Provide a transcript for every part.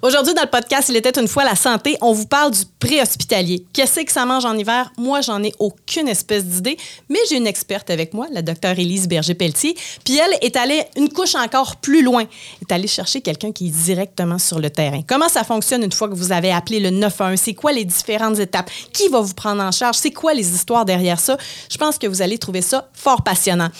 Aujourd'hui, dans le podcast Il était une fois la santé, on vous parle du préhospitalier. Qu'est-ce que ça mange en hiver? Moi, j'en ai aucune espèce d'idée, mais j'ai une experte avec moi, la docteure Élise Berger-Pelletier. Puis elle est allée une couche encore plus loin. Est allée chercher quelqu'un qui est directement sur le terrain. Comment ça fonctionne une fois que vous avez appelé le 911? C'est quoi les différentes étapes? Qui va vous prendre en charge? C'est quoi les histoires derrière ça? Je pense que vous allez trouver ça fort passionnant.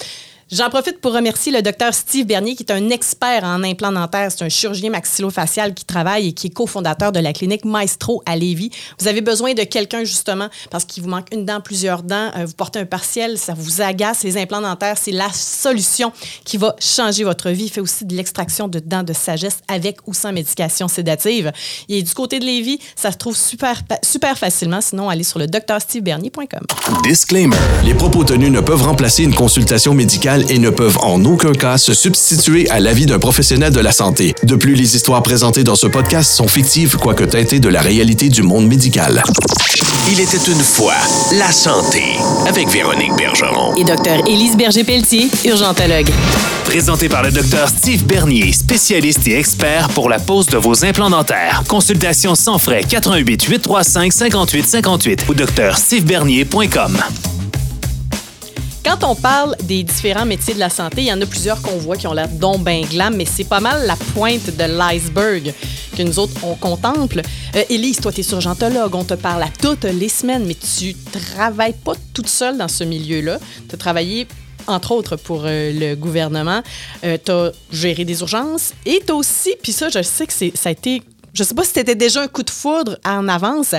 J'en profite pour remercier le docteur Steve Bernier, qui est un expert en implants dentaires. C'est un chirurgien maxillofacial qui travaille et qui est cofondateur de la clinique Maestro à Lévis. Vous avez besoin de quelqu'un, justement, parce qu'il vous manque une dent, plusieurs dents, euh, vous portez un partiel, ça vous agace. Les implants dentaires, c'est la solution qui va changer votre vie. Il fait aussi de l'extraction de dents de sagesse avec ou sans médication sédative. Et du côté de Lévis, ça se trouve super, super facilement. Sinon, allez sur le docteurstevebernier.com. Disclaimer. Les propos tenus ne peuvent remplacer une consultation médicale et ne peuvent en aucun cas se substituer à l'avis d'un professionnel de la santé. De plus, les histoires présentées dans ce podcast sont fictives, quoique teintées de la réalité du monde médical. Il était une fois la santé avec Véronique Bergeron. Et docteur Élise Berger-Pelletier, urgentologue. Présenté par le docteur Steve Bernier, spécialiste et expert pour la pose de vos implants dentaires. Consultation sans frais 88 835 58 58 ou docteurstevebernier.com. Quand on parle des différents métiers de la santé, il y en a plusieurs qu'on voit qui ont l'air glam, mais c'est pas mal la pointe de l'iceberg que nous autres, on contemple. Euh, Élise, toi, tu es surgentologue, on te parle à toutes les semaines, mais tu travailles pas toute seule dans ce milieu-là. Tu as travaillé entre autres pour euh, le gouvernement. Euh, tu as géré des urgences et tu aussi, puis ça, je sais que ça a été je ne sais pas si c'était déjà un coup de foudre en avance,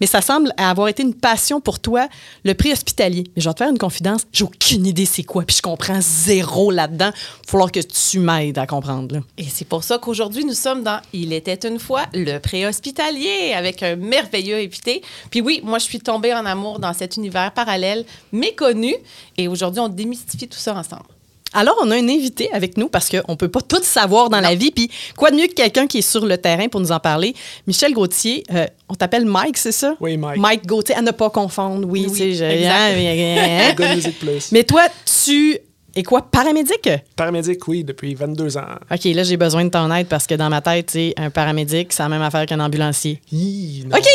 mais ça semble avoir été une passion pour toi, le prix hospitalier. Mais je vais te faire une confidence, j'ai aucune idée c'est quoi, puis je comprends zéro là-dedans. Il va falloir que tu m'aides à comprendre. Et c'est pour ça qu'aujourd'hui, nous sommes dans Il était une fois le préhospitalier avec un merveilleux invité. Puis oui, moi, je suis tombée en amour dans cet univers parallèle méconnu. Et aujourd'hui, on démystifie tout ça ensemble. Alors, on a un invité avec nous parce qu'on ne peut pas tout savoir dans la vie. Puis, quoi de mieux que quelqu'un qui est sur le terrain pour nous en parler? Michel Gauthier, euh, on t'appelle Mike, c'est ça? Oui, Mike. Mike Gauthier, à ne pas confondre. Oui, Oui, tu sais, exact. je- Good Music Plus. Mais toi, tu es quoi, paramédic? Paramédic, oui, depuis 22 ans. OK, là, j'ai besoin de ton aide parce que dans ma tête, tu un paramédic, c'est la même affaire qu'un ambulancier. Hi, non. OK!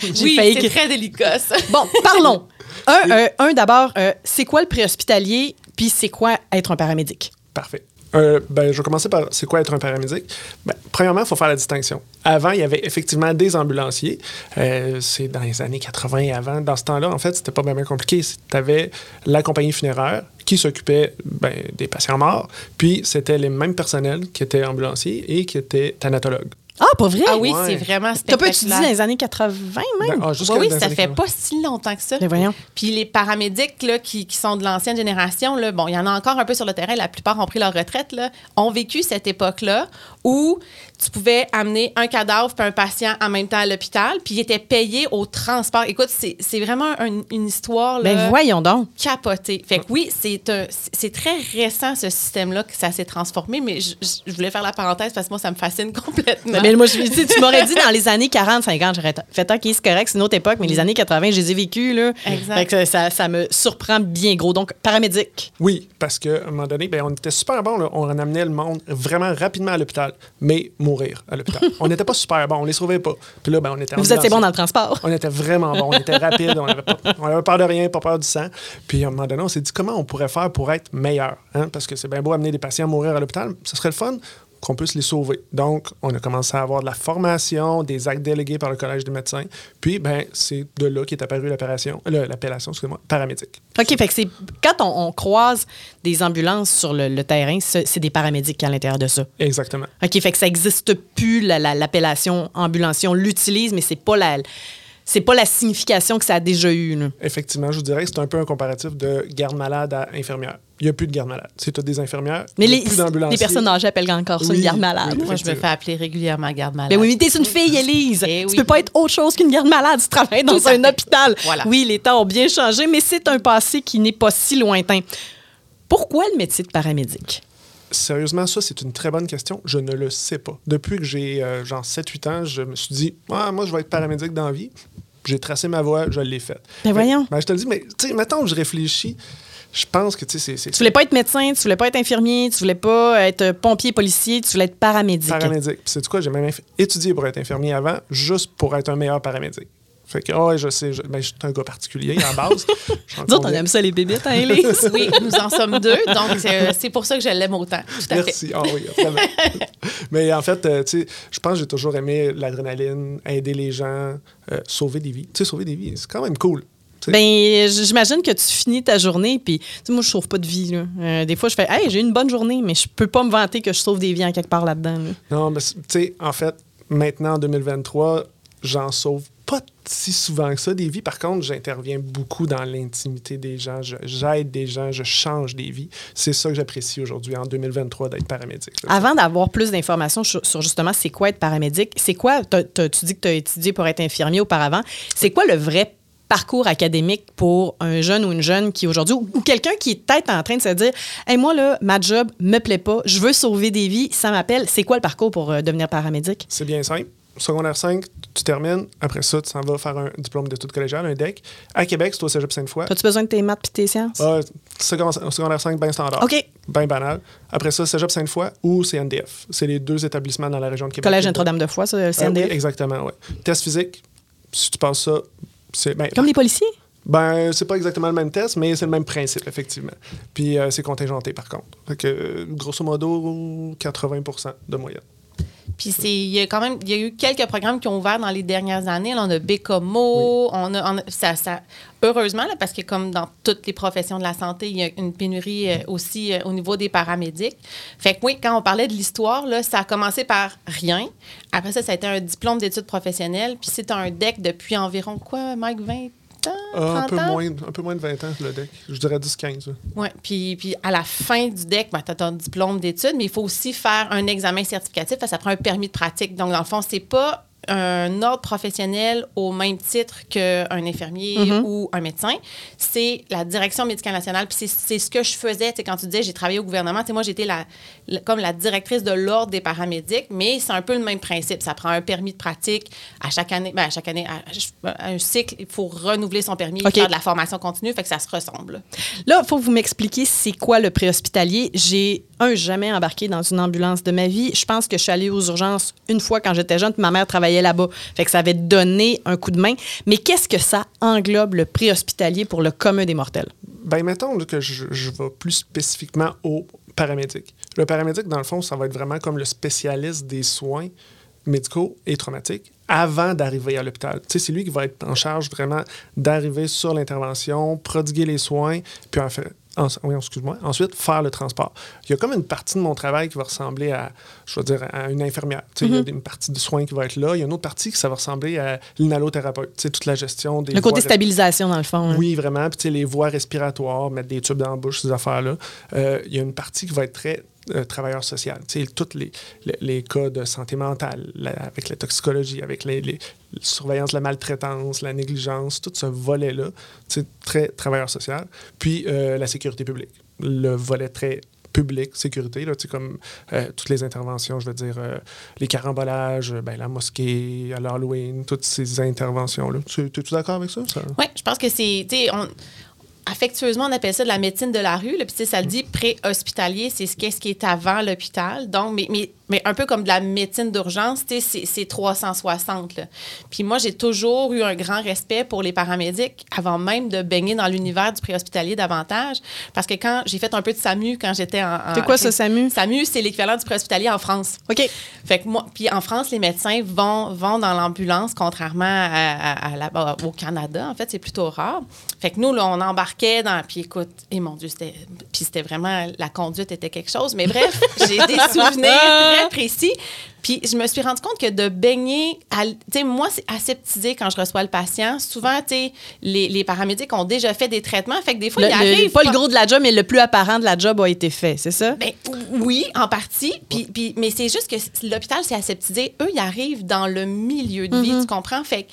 j'ai Oui, failli c'est très délicat, ça. Bon, parlons. Un, euh, un d'abord, euh, c'est quoi le préhospitalier, puis c'est quoi être un paramédic? Parfait. Euh, ben, je vais commencer par c'est quoi être un paramédic? Ben, premièrement, il faut faire la distinction. Avant, il y avait effectivement des ambulanciers. Euh, c'est dans les années 80 et avant. Dans ce temps-là, en fait, c'était pas vraiment compliqué. Tu avais la compagnie funéraire qui s'occupait ben, des patients morts, puis c'était les mêmes personnels qui étaient ambulanciers et qui étaient thanatologues. Ah, pas vrai? Ah oui, Ouais. c'est vraiment T'as pas étudié spectaculaire. dans les années 80 même? Ben, ah, jusqu'à Oui, ça fait 80. pas si longtemps que ça. Mais voyons. Puis les paramédics là, qui, qui sont de l'ancienne génération, là, bon, il y en a encore un peu sur le terrain, la plupart ont pris leur retraite, là, ont vécu cette époque-là où tu pouvais amener un cadavre puis un patient en même temps à l'hôpital, puis ils étaient payés au transport. Écoute, c'est c'est vraiment un- une histoire là, Ben voyons donc. capotée. Fait que oui, c'est un- c'est très récent ce système-là que ça s'est transformé, mais je, voulais faire la parenthèse parce que moi, ça me fascine complètement. Mais moi, je, tu sais, tu m'aurais dit dans les années 40, 50, j'aurais fait OK, c'est correct, c'est une autre époque, mais les années 80, je les ai vécues, là. Exact. Fait que ça, ça me surprend bien gros. Donc, paramédic. Oui, parce qu'à un moment donné, ben, on était super bon. là. On en amenait le monde vraiment rapidement à l'hôpital, mais mourir à l'hôpital. on n'était pas super bon, on les sauvait pas. Puis là, ben, on était Vous étiez bon dans le transport. On était vraiment bon, on était rapide, on avait, pas, on avait peur de rien, pas peur du sang. Puis à un moment donné, on s'est dit comment on pourrait faire pour être meilleur. hein? Parce que c'est bien beau amener des patients à mourir à l'hôpital, ce serait le fun qu'on puisse les sauver. Donc, on a commencé à avoir de la formation, des actes délégués par le Collège des médecins. Puis, ben, c'est de là qu'est apparue l'appellation, l'appellation, excusez-moi, paramédic. OK, fait que c'est quand on, on croise des ambulances sur le, le terrain, c'est des paramédics à l'intérieur de ça. Exactement. OK, fait que ça n'existe plus, la- la- l'appellation ambulancier. On l'utilise, mais c'est pas la. C'est pas la signification que ça a déjà eu. Effectivement, je vous dirais que c'est un peu un comparatif de garde malade à infirmière. Il n'y a plus de garde malade. C'est toutes des infirmières. Mais il y a les, plus les personnes âgées appellent encore ça Oui, une garde malade. oui. Moi, je me fais appeler régulièrement garde malade. Ben oui, mais t'es une fille, Élise. Eh Tu oui. peux pas être autre chose qu'une garde malade. Tu travailles dans Tout un hôpital. Voilà. Oui, les temps ont bien changé, mais c'est un passé qui n'est pas si lointain. Pourquoi le métier de paramédic? Sérieusement, ça, c'est une très bonne question. Je ne le sais pas. Depuis que j'ai euh, genre 7-8 ans, je me suis dit, ah, moi, je vais être paramédic dans la vie. J'ai tracé ma voie, je l'ai faite. Ben voyons. Ben, je te le dis, mais tu sais, mettons que je réfléchis. Je pense que, tu sais, c'est- Tu voulais pas être médecin, tu voulais pas être infirmier, tu voulais pas être pompier, policier, tu voulais être paramédic. paramédic. C'est quoi, j'ai même étudié pour être infirmier avant, juste pour être un meilleur paramédic. Fait que, oh, je sais, je, ben, je suis un gars particulier à la base. J'en Nous autres, on aime ça, les bébites, hein, Élise? Oui, nous en sommes deux, donc c'est c'est pour ça que je l'aime autant. Tout à fait. Merci. Ah oui, vraiment. Mais en fait, euh, tu sais, je pense que j'ai toujours aimé l'adrénaline, aider les gens, euh, sauver des vies. Tu sais, sauver des vies, c'est quand même cool. Ben, j'imagine que tu finis ta journée, puis moi, je sauve pas de vie. Là. Euh, des fois, je fais, hey, j'ai eu une bonne journée, mais je peux pas me vanter que je sauve des vies en quelque part là-dedans. là. Non, mais tu sais, en fait, maintenant, en 2023, j'en sauve pas si souvent que ça des vies. Par contre, j'interviens beaucoup dans l'intimité des gens. J'aide des gens, je change des vies. C'est ça que j'apprécie aujourd'hui, en 2023, d'être paramédic. là. Avant d'avoir plus d'informations sur, sur justement c'est quoi être paramédic, c'est quoi, tu dis que tu as étudié pour être infirmier auparavant, c'est quoi le vrai parcours académique pour un jeune ou une jeune qui aujourd'hui, ou, ou quelqu'un qui est peut-être en train de se dire, hey, moi, là, ma job me plaît pas, je veux sauver des vies, ça m'appelle. C'est quoi le parcours pour euh, devenir paramédic? C'est bien simple. Secondaire 5, tu termines. Après ça, tu s'en vas faire un diplôme d'études collégiales, un DEC. À Québec, c'est au cégep Sainte-Foy. As-tu besoin de tes maths et tes sciences? Ah, secondaire, secondaire 5, bien standard. OK. Bien banal. Après ça, cégep Sainte-Foy ou CNDF. C'est les deux établissements dans la région de Québec. Collège Notre-Dame de Foix, ça, le Euh, CNDF. oui, exactement, oui. Test physique, si tu passes ça. Ben, Comme les policiers? ben, c'est pas exactement le même test, mais c'est le même principe, effectivement. Puis euh, c'est contingenté, par contre. Fait que, grosso modo, 80% de moyenne. Puis c'est, il y a quand même, il y a eu quelques programmes qui ont ouvert dans les dernières années. Là, on a Bécomo, on a, on a- ça, ça- heureusement, là, parce que comme dans toutes les professions de la santé, il y a une pénurie euh, aussi euh, au niveau des paramédics. Fait que oui, quand on parlait de l'histoire, là, ça a commencé par rien. Après ça, ça a été un diplôme d'études professionnelles. Puis c'est un DEC depuis environ quoi, Mike, 20 ans? Ah, un, 30 peu ans? moins, un peu moins de 20 ans, le DEC. Je dirais 10-15. là. Oui, puis, puis à la fin du DEC, ben, tu as ton diplôme d'études, mais il faut aussi faire un examen certificatif, parce que ça prend un permis de pratique. Donc, dans le fond, c'est pas un ordre professionnel au même titre qu'un infirmier ou un médecin. C'est la direction médicale nationale. Puis c'est- ce que je faisais, tu sais, quand tu disais j'ai travaillé au gouvernement. Moi, j'étais la, la- comme la directrice de l'ordre des paramédics, mais c'est un peu le même principe. Ça prend un permis de pratique à chaque année. Ben, à chaque année, à, à un cycle, il faut renouveler son permis, OK. faire de la formation continue, fait que ça se ressemble. Là, il faut que vous m'expliquiez c'est quoi le préhospitalier. J'ai, un, jamais embarqué dans une ambulance de ma vie. Je pense que je suis allée aux urgences une fois quand j'étais jeune, ma mère travaillait là-bas. Fait que ça avait donné un coup de main. Mais qu'est-ce que ça englobe, le préhospitalier, pour le commun des mortels? Ben, mettons que je, je vais plus spécifiquement au paramédic. Le paramédic, dans le fond, ça va être vraiment comme le spécialiste des soins médicaux et traumatiques avant d'arriver à l'hôpital. C'est lui qui va être en charge vraiment d'arriver sur l'intervention, prodiguer les soins, puis en fait, en- oui, excuse-moi, ensuite faire le transport. Il y a comme une partie de mon travail qui va ressembler à, je veux dire, à une infirmière. Tu sais, Il y a une partie de soins qui va être là. Il y a une autre partie qui ça va ressembler à l'inhalothérapeute. Toute la gestion des Le côté stabilisation, dans le fond. hein. oui, vraiment. Puis, les voies respiratoires, mettre des tubes dans la bouche, ces affaires-là. Euh, Il y a une partie qui va être très euh, travailleur social. Tous les, les, les cas de santé mentale, la- avec la toxicologie, avec les, les- la surveillance la maltraitance, la négligence, tout ce volet-là, très travailleur social. Puis, euh, la sécurité publique. Le volet très public, sécurité, là, comme euh, toutes les interventions, je veux dire, euh, les carambolages, ben, la mosquée, à l'Halloween, toutes ces interventions-là. Tu es d'accord avec ça? ça? Oui, je pense que c'est. Affectueusement, on appelle ça de la médecine de la rue. là, Puis, ça le dit pré-hospitalier, c'est ce qui est avant l'hôpital. Donc, mais, mais un peu comme de la médecine d'urgence, tu sais, c'est- c'est 360. là. Puis moi, j'ai toujours eu un grand respect pour les paramédics avant même de baigner dans l'univers du préhospitalier davantage. Parce que quand j'ai fait un peu de SAMU quand j'étais en. en- C'est quoi ça, SAMU? SAMU, c'est l'équivalent du préhospitalier en France. OK. Fait que moi, puis en France, les médecins vont, vont dans l'ambulance, contrairement à, à- à la- au Canada. En fait, c'est plutôt rare. Fait que nous, là, on embarquait dans. Puis écoute, et mon Dieu, c'était. Puis c'était vraiment. La conduite était quelque chose. Mais bref, j'ai des souvenirs très précis. Puis je me suis rendu compte que de baigner. Tu sais, moi, c'est aseptisé quand je reçois le patient. Souvent, tu sais, les, les paramédics ont déjà fait des traitements. Fait que des fois, Le- ils le- arrivent. pas le gros de la job, mais le plus apparent de la job a été fait, c'est ça? Ben, oui, en partie. Puis, puis- mais c'est juste que l'hôpital, c'est aseptisé. Eux, ils arrivent dans le milieu de vie, tu comprends? Fait que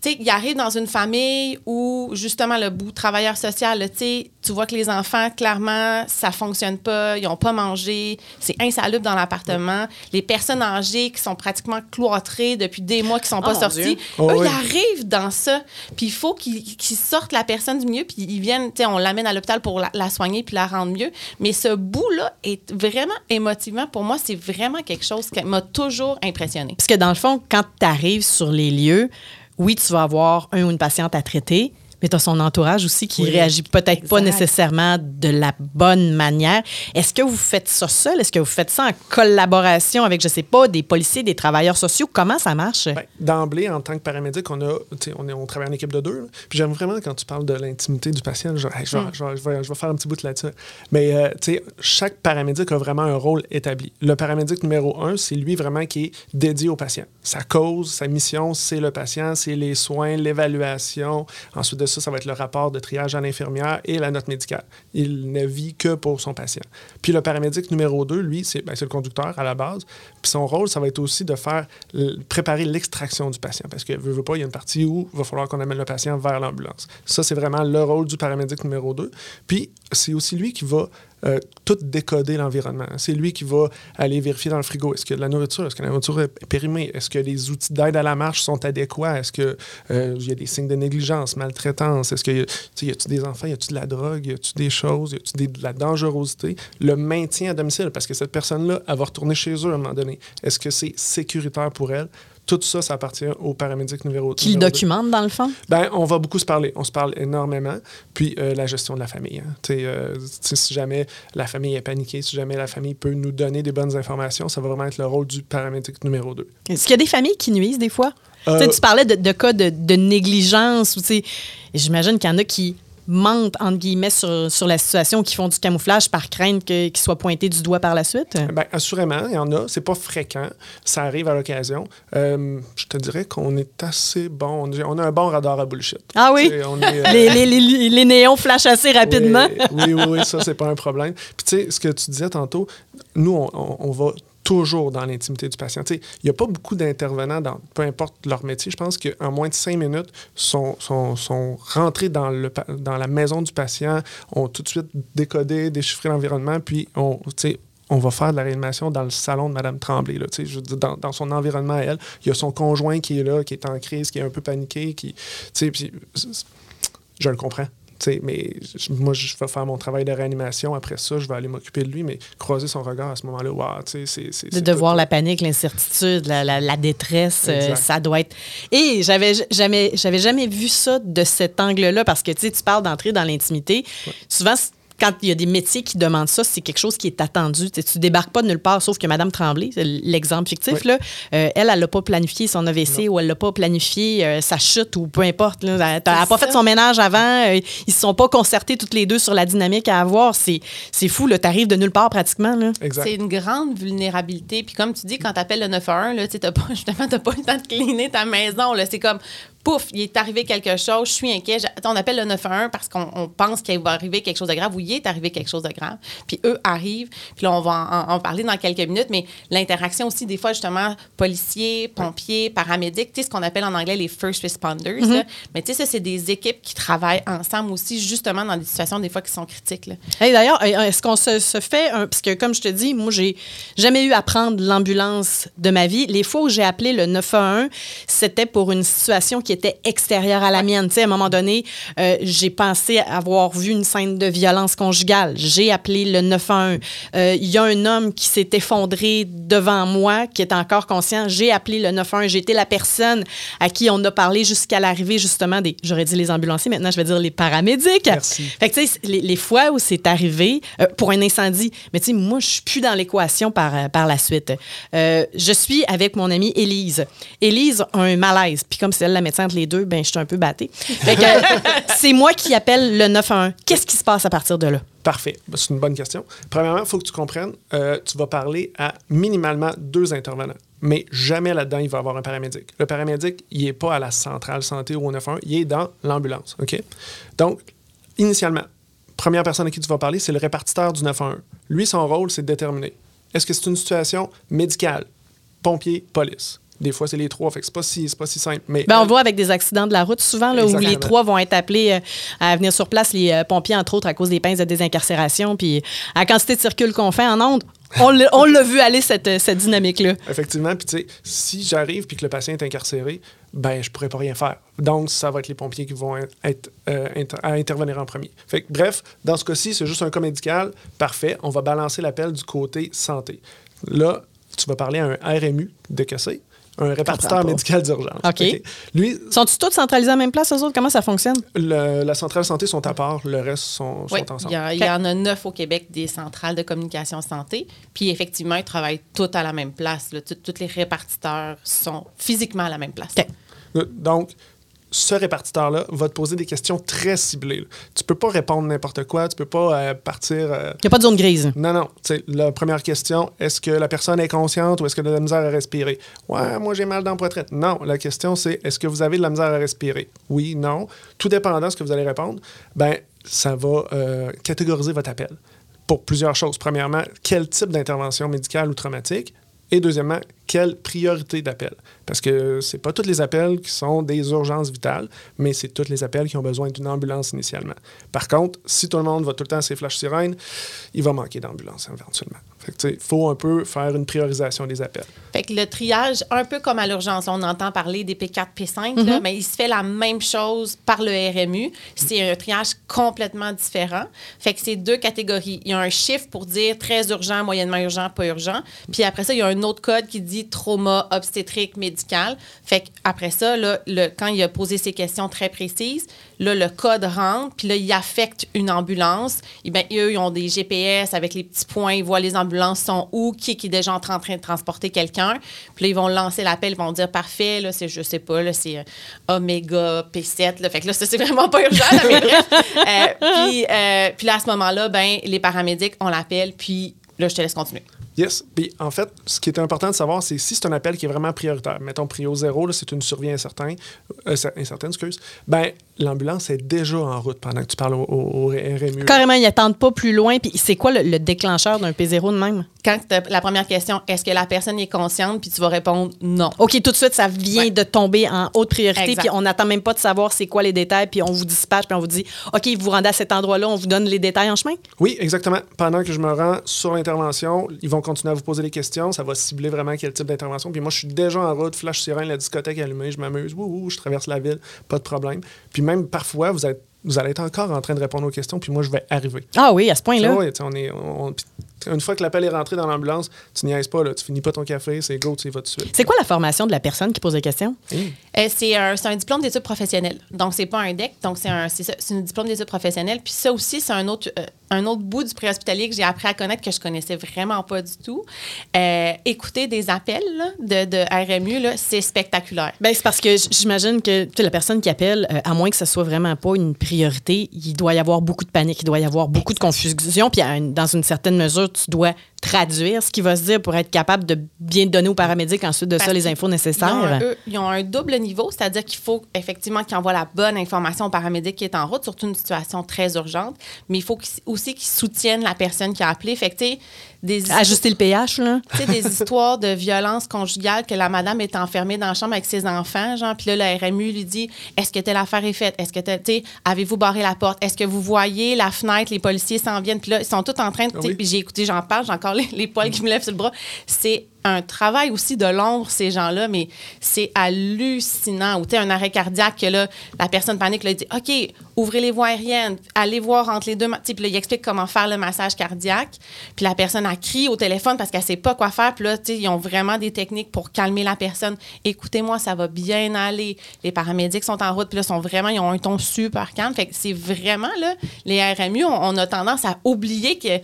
tu sais, il arrive dans une famille où, justement, le bout travailleur social, là, tu sais, tu vois que les enfants, clairement, ça fonctionne pas, ils ont pas mangé, c'est insalubre dans l'appartement. Les personnes âgées qui sont pratiquement cloîtrées depuis des mois, qui sont pas mon sorties. Oh, eux, oui. ils arrivent dans ça. Puis il faut qu'ils sortent la personne du milieu, puis ils viennent, tu sais, on l'amène à l'hôpital pour la, la soigner puis la rendre mieux. Mais ce bout-là est vraiment émotivant. Pour moi, c'est vraiment quelque chose qui m'a toujours impressionné. Parce que dans le fond, quand tu arrives sur les lieux, oui, tu vas avoir un ou une patiente à traiter, mais tu as son entourage aussi qui Oui. réagit peut-être pas nécessairement de la bonne manière. Est-ce que vous faites ça seul? Est-ce que vous faites ça en collaboration avec, je sais pas, des policiers, des travailleurs sociaux? Comment ça marche? Ben, D'emblée, en tant que paramédic, on, a, on, est- on travaille en équipe de deux. là. Puis j'aime vraiment quand tu parles de l'intimité du patient, je, hey, je vais- je vais, je vais- je vais faire un petit bout là-dessus. Mais euh, chaque paramédic a vraiment un rôle établi. Le paramédic numéro un, c'est lui vraiment qui est dédié au patient. Sa cause, sa mission, c'est le patient, c'est les soins, l'évaluation. Ensuite de ça, ça va être le rapport de triage à l'infirmière et la note médicale. Il ne vit que pour son patient. Puis le paramédic numéro 2, lui, c'est ben, le conducteur à la base. Puis son rôle, ça va être aussi de faire préparer l'extraction du patient. Parce que, veut, veut pas, il y a une partie où il va falloir qu'on amène le patient vers l'ambulance. Ça, c'est vraiment le rôle du paramédic numéro 2. Puis c'est aussi lui qui va euh, tout décoder l'environnement. C'est lui qui va aller vérifier dans le frigo. Est-ce que de la nourriture, est-ce que la nourriture est périmée? Est-ce que les outils d'aide à la marche sont adéquats? Est-ce qu'il y a des signes de négligence, maltraitance? Est-ce que y a- a-tu des enfants? Y a-tu de la drogue? Y a-tu des choses? Y des- de la dangerosité? Le maintien à domicile, parce que cette personne-là, elle va retourner chez eux à un moment donné. Est-ce que c'est sécuritaire pour elle? Tout ça, ça appartient au paramédic numéro Qui le documente, dans le fond? Ben, on va beaucoup se parler. On se parle énormément. Puis euh, la gestion de la famille. hein. Euh, si jamais la famille est paniquée, si jamais la famille peut nous donner des bonnes informations, ça va vraiment être le rôle du paramédic numéro 2. Est-ce qu'il y a des familles qui nuisent des fois? Euh, Tu parlais de, de cas de, de négligence. J'imagine qu'il y en a qui mentent, entre guillemets, sur, sur la situation, qui font du camouflage par crainte qu'ils soient pointés du doigt par la suite? Ben, assurément, il y en a. C'est pas fréquent. Ça arrive à l'occasion. Euh, je te dirais qu'on est assez bon. On a- un bon radar à bullshit. Ah oui? On est, euh, Les, les- les- les néons flashent assez rapidement. Oui, oui, oui, oui, ça, c'est pas un problème. Puis, tu sais, ce que tu disais tantôt, nous, on, on- on va toujours dans l'intimité du patient. Il n'y a pas beaucoup d'intervenants dans peu importe leur métier. Je pense qu'en moins de cinq minutes, sont, sont, sont rentrés dans, le, dans la maison du patient, ont tout de suite décodé, déchiffré l'environnement, puis on, on va faire de la réanimation dans le salon de Mme Tremblay. Là, je dans, dans son environnement à elle. Il y a son conjoint qui est là, qui est en crise, qui est un peu paniqué, qui, puis je le comprends. Tu sais, mais moi, je vais faire mon travail de réanimation. Après ça, je vais aller m'occuper de lui, mais croiser son regard à ce moment-là, wow, tu sais, c'est-. De, de voir la panique, l'incertitude, la, la- la détresse, euh, ça doit être. Et j'avais jamais, j'avais jamais vu ça de cet angle-là parce que tu parles d'entrer dans l'intimité. Souvent, c- quand il y a des métiers qui demandent ça, c'est quelque chose qui est attendu. Tu tu débarques pas de nulle part, sauf que Madame Tremblay, c'est l'exemple fictif, Oui. là, euh, elle, elle n'a pas planifié son AVC ou elle n'a pas planifié euh, sa chute ou peu importe. là. Elle n'a pas ça. fait son ménage avant. euh, ils se sont pas concertés toutes les deux sur la dynamique à avoir. C'est c'est fou, tu arrives de nulle part pratiquement. C'est une grande vulnérabilité. Puis comme tu dis, quand tu appelles le 911, là, tu t'as pas, justement, pas le temps de cleaner ta maison. C'est comme, pouf, il est arrivé quelque chose, je suis inquiet. On appelle le 911 parce qu'on on pense qu'il va arriver quelque chose de grave ou il est arrivé quelque chose de grave. Puis eux arrivent. Puis là, on va en, en parler dans quelques minutes. Mais l'interaction aussi, des fois, justement, policiers, pompiers, paramédics, tu sais, ce qu'on appelle en anglais les first responders. là. Mais tu sais, ça, c'est des équipes qui travaillent ensemble aussi, justement, dans des situations, des fois, qui sont critiques. Hey, D'ailleurs, euh, est-ce qu'on se, se fait un. Parce que, comme je te dis, moi, j'ai jamais eu à prendre l'ambulance de ma vie. Les fois où j'ai appelé le 911, c'était pour une situation qui était extérieure à la mienne. Tu sais, à un moment donné, euh, j'ai pensé avoir vu une scène de violence conjugale. J'ai appelé le 911. Euh, Il y a un homme qui s'est effondré devant moi, qui est encore conscient. J'ai appelé le 911. J'ai été la personne à qui on a parlé jusqu'à l'arrivée, justement, des. J'aurais dit les ambulanciers, maintenant, je vais dire les paramédics. Merci. Fait que, tu sais, les, les fois où c'est arrivé euh, pour un incendie, mais tu sais, moi, je suis plus dans l'équation par, par la suite. Je suis avec mon amie Élise. Élise a un malaise. Puis comme c'est elle la médecin entre les deux, ben, je suis un peu battée. C'est moi qui appelle le 911. Qu'est-ce qui se passe à partir de là? Parfait. Ben, C'est une bonne question. Premièrement, il faut que tu comprennes, euh, tu vas parler à minimalement deux intervenants. Mais jamais là-dedans, il va y avoir un paramédic. Le paramédic, il n'est pas à la centrale santé ou au 911, il est dans l'ambulance. OK? Donc, initialement, première personne à qui tu vas parler, c'est le répartiteur du 911. Lui, son rôle, c'est de déterminer est-ce que c'est une situation médicale, pompier, police? Des fois, c'est les trois. Fait que c'est pas si, pas si simple. Mais Ben, on voit avec des accidents de la route souvent, là, où les trois vont être appelés euh, à venir sur place, les euh, pompiers, entre autres, à cause des pinces de désincarcération. Puis à la quantité de circules qu'on fait en ondes, on l'a vu aller, cette, euh, cette dynamique-là. Effectivement, puis tu sais, si j'arrive puis que le patient est incarcéré, ben je pourrais pas rien faire. Donc, ça va être les pompiers qui vont être euh, inter- à intervenir en premier. Fait que, bref, dans ce cas-ci, c'est juste un cas médical. Parfait. On va balancer l'appel du côté santé. Là, tu vas parler à un RMU de c'est? Un répartiteur médical d'urgence. OK. Lui, Sont-ils tous centralisés à la même place, eux autres? Comment ça fonctionne? le- la centrale santé sont à part, le reste sont, sont Oui, il ensemble. y, a- il y en a neuf au Québec des centrales de communication santé. Puis effectivement, ils travaillent tous à la même place. Tous les répartiteurs sont physiquement à la même place. OK. Euh, Donc, ce répartiteur-là va te poser des questions très ciblées. Tu peux pas répondre n'importe quoi, tu peux pas euh, partir... euh, Il n'y a pas de zone grise. Non, non. La première question, est-ce que la personne est consciente ou est-ce qu'elle a de la misère à respirer? Ouais, moi j'ai mal dans la poitrine. Non, la question c'est est-ce que vous avez de la misère à respirer? Oui, non. Tout dépendant de ce que vous allez répondre, ben ça va euh, catégoriser votre appel pour plusieurs choses. Premièrement, quel type d'intervention médicale ou traumatique? Et deuxièmement, quelle priorité d'appel? Parce que c'est pas tous les appels qui sont des urgences vitales, mais c'est tous les appels qui ont besoin d'une ambulance initialement. Par contre, si tout le monde va tout le temps à ses flashs sirènes, il va manquer d'ambulance éventuellement. Que, il faut un peu faire une priorisation des appels. Fait que le triage, un peu comme à l'urgence, on entend parler des P4, P5, Mm-hmm. là, mais il se fait la même chose par le RMU. C'est un triage complètement différent. Fait que c'est deux catégories. Il y a un chiffre pour dire très urgent, moyennement urgent, pas urgent. Puis après ça, il y a un autre code qui dit trauma, obstétrique, médical. Fait qu'après ça, là, le, quand il a posé ces questions très précises, là, le code rentre, puis là, il affecte une ambulance. Et bien, eux, ils ont des GPS avec les petits points, ils voient les ambulances sont où, qui, qui est déjà en train de transporter quelqu'un. Puis là, ils vont lancer l'appel, ils vont dire parfait, là, c'est, je sais pas, là, c'est euh, Oméga P7. Là. Fait que là, ça, c'est vraiment pas urgent, là, mais bref. Euh, puis, euh, puis là, à ce moment-là, ben, les paramédics, on l'appelle, puis là, je te laisse continuer. Yes. Puis en fait, ce qui est important de savoir, c'est si c'est un appel qui est vraiment prioritaire, mettons prio zéro, là, c'est une survie incertaine, euh, cer- incertaine, excuse, ben l'ambulance est déjà en route pendant que tu parles au, au- au RMU. Carrément, ils n'attendent pas plus loin. Puis c'est quoi le, le déclencheur d'un P0 de même? Quand la première question, est-ce que la personne est consciente, puis tu vas répondre non. OK, tout de suite, ça vient Ouais. de tomber en haute priorité. Exact. Puis on n'attend même pas de savoir c'est quoi les détails. Puis on vous dispatche, puis on vous dit OK, vous vous rendez à cet endroit-là, on vous donne les détails en chemin? Oui, exactement. Pendant que je me rends sur l'intervention, ils vont continuer à vous poser des questions. Ça va cibler vraiment quel type d'intervention. Puis moi, je suis déjà en route, flash sirène, la discothèque allumée, je m'amuse, wouh, wouh, je traverse la ville, pas de problème. Puis même parfois, vous, êtes, vous allez être encore en train de répondre aux questions, puis moi, je vais arriver. Ah oui, à ce point-là. Ah sais, on est, on- une fois que l'appel est rentré dans l'ambulance, tu niaises pas, là, tu finis pas ton café, c'est go, tu y vas tout de suite. C'est quoi la formation de la personne qui pose des questions? Euh, c'est un, c'est un diplôme d'études professionnelles. Donc, c'est pas un DEC. Donc, c'est un, c'est ça, c'est un diplôme d'études professionnelles. Puis ça aussi, c'est un autre, euh, un autre bout du préhospitalier que j'ai appris à connaître que je connaissais vraiment pas du tout. Euh, écouter des appels là, de, de RMU, là, c'est spectaculaire. Ben, c'est parce que j'imagine que la personne qui appelle, euh, à moins que ce soit vraiment pas une priorité, il doit y avoir beaucoup de panique, il doit y avoir beaucoup de confusion. Puis, une- dans une certaine mesure, tu dois traduire ce qui va se dire pour être capable de bien donner aux paramédics ensuite de ça Parce les qu'ils- infos Ils ont, nécessaires. un, eux, ils ont un double niveau, c'est-à-dire qu'il faut effectivement qu'ils envoient la bonne information au paramédic qui est en route, surtout une situation très urgente, mais il faut qu'ils- aussi qu'ils soutiennent la personne qui a appelé. Fait que, tu sais, des Ajuster le pH, là. Tu sais, des histoires de violence conjugale que la madame est enfermée dans la chambre avec ses enfants, genre, puis là, la RMU lui dit Est-ce que telle affaire est faite? Est-ce que, tu sais, avez-vous barré la porte? Est-ce que vous voyez la fenêtre Les policiers s'en viennent, puis là, ils sont tous en train de. sais, oui. Puis j'ai écouté, j'en parle, j'ai encore les, les poils qui me lèvent sur le bras. C'est un travail aussi de l'ombre, ces gens-là, mais c'est hallucinant. Ou tu un arrêt cardiaque, que là, la personne panique, là, il dit OK, ouvrez les voies aériennes, allez voir entre les deux. Puis là, il explique comment faire le massage cardiaque. Puis la personne a crié au téléphone parce qu'elle sait pas quoi faire. Puis là, ils ont vraiment des techniques pour calmer la personne. Écoutez-moi, ça va bien aller. Les paramédics sont en route. Puis là, sont vraiment, ils ont un ton super calme. Fait que c'est vraiment, là, les RMU, on, a tendance à oublier qu'ils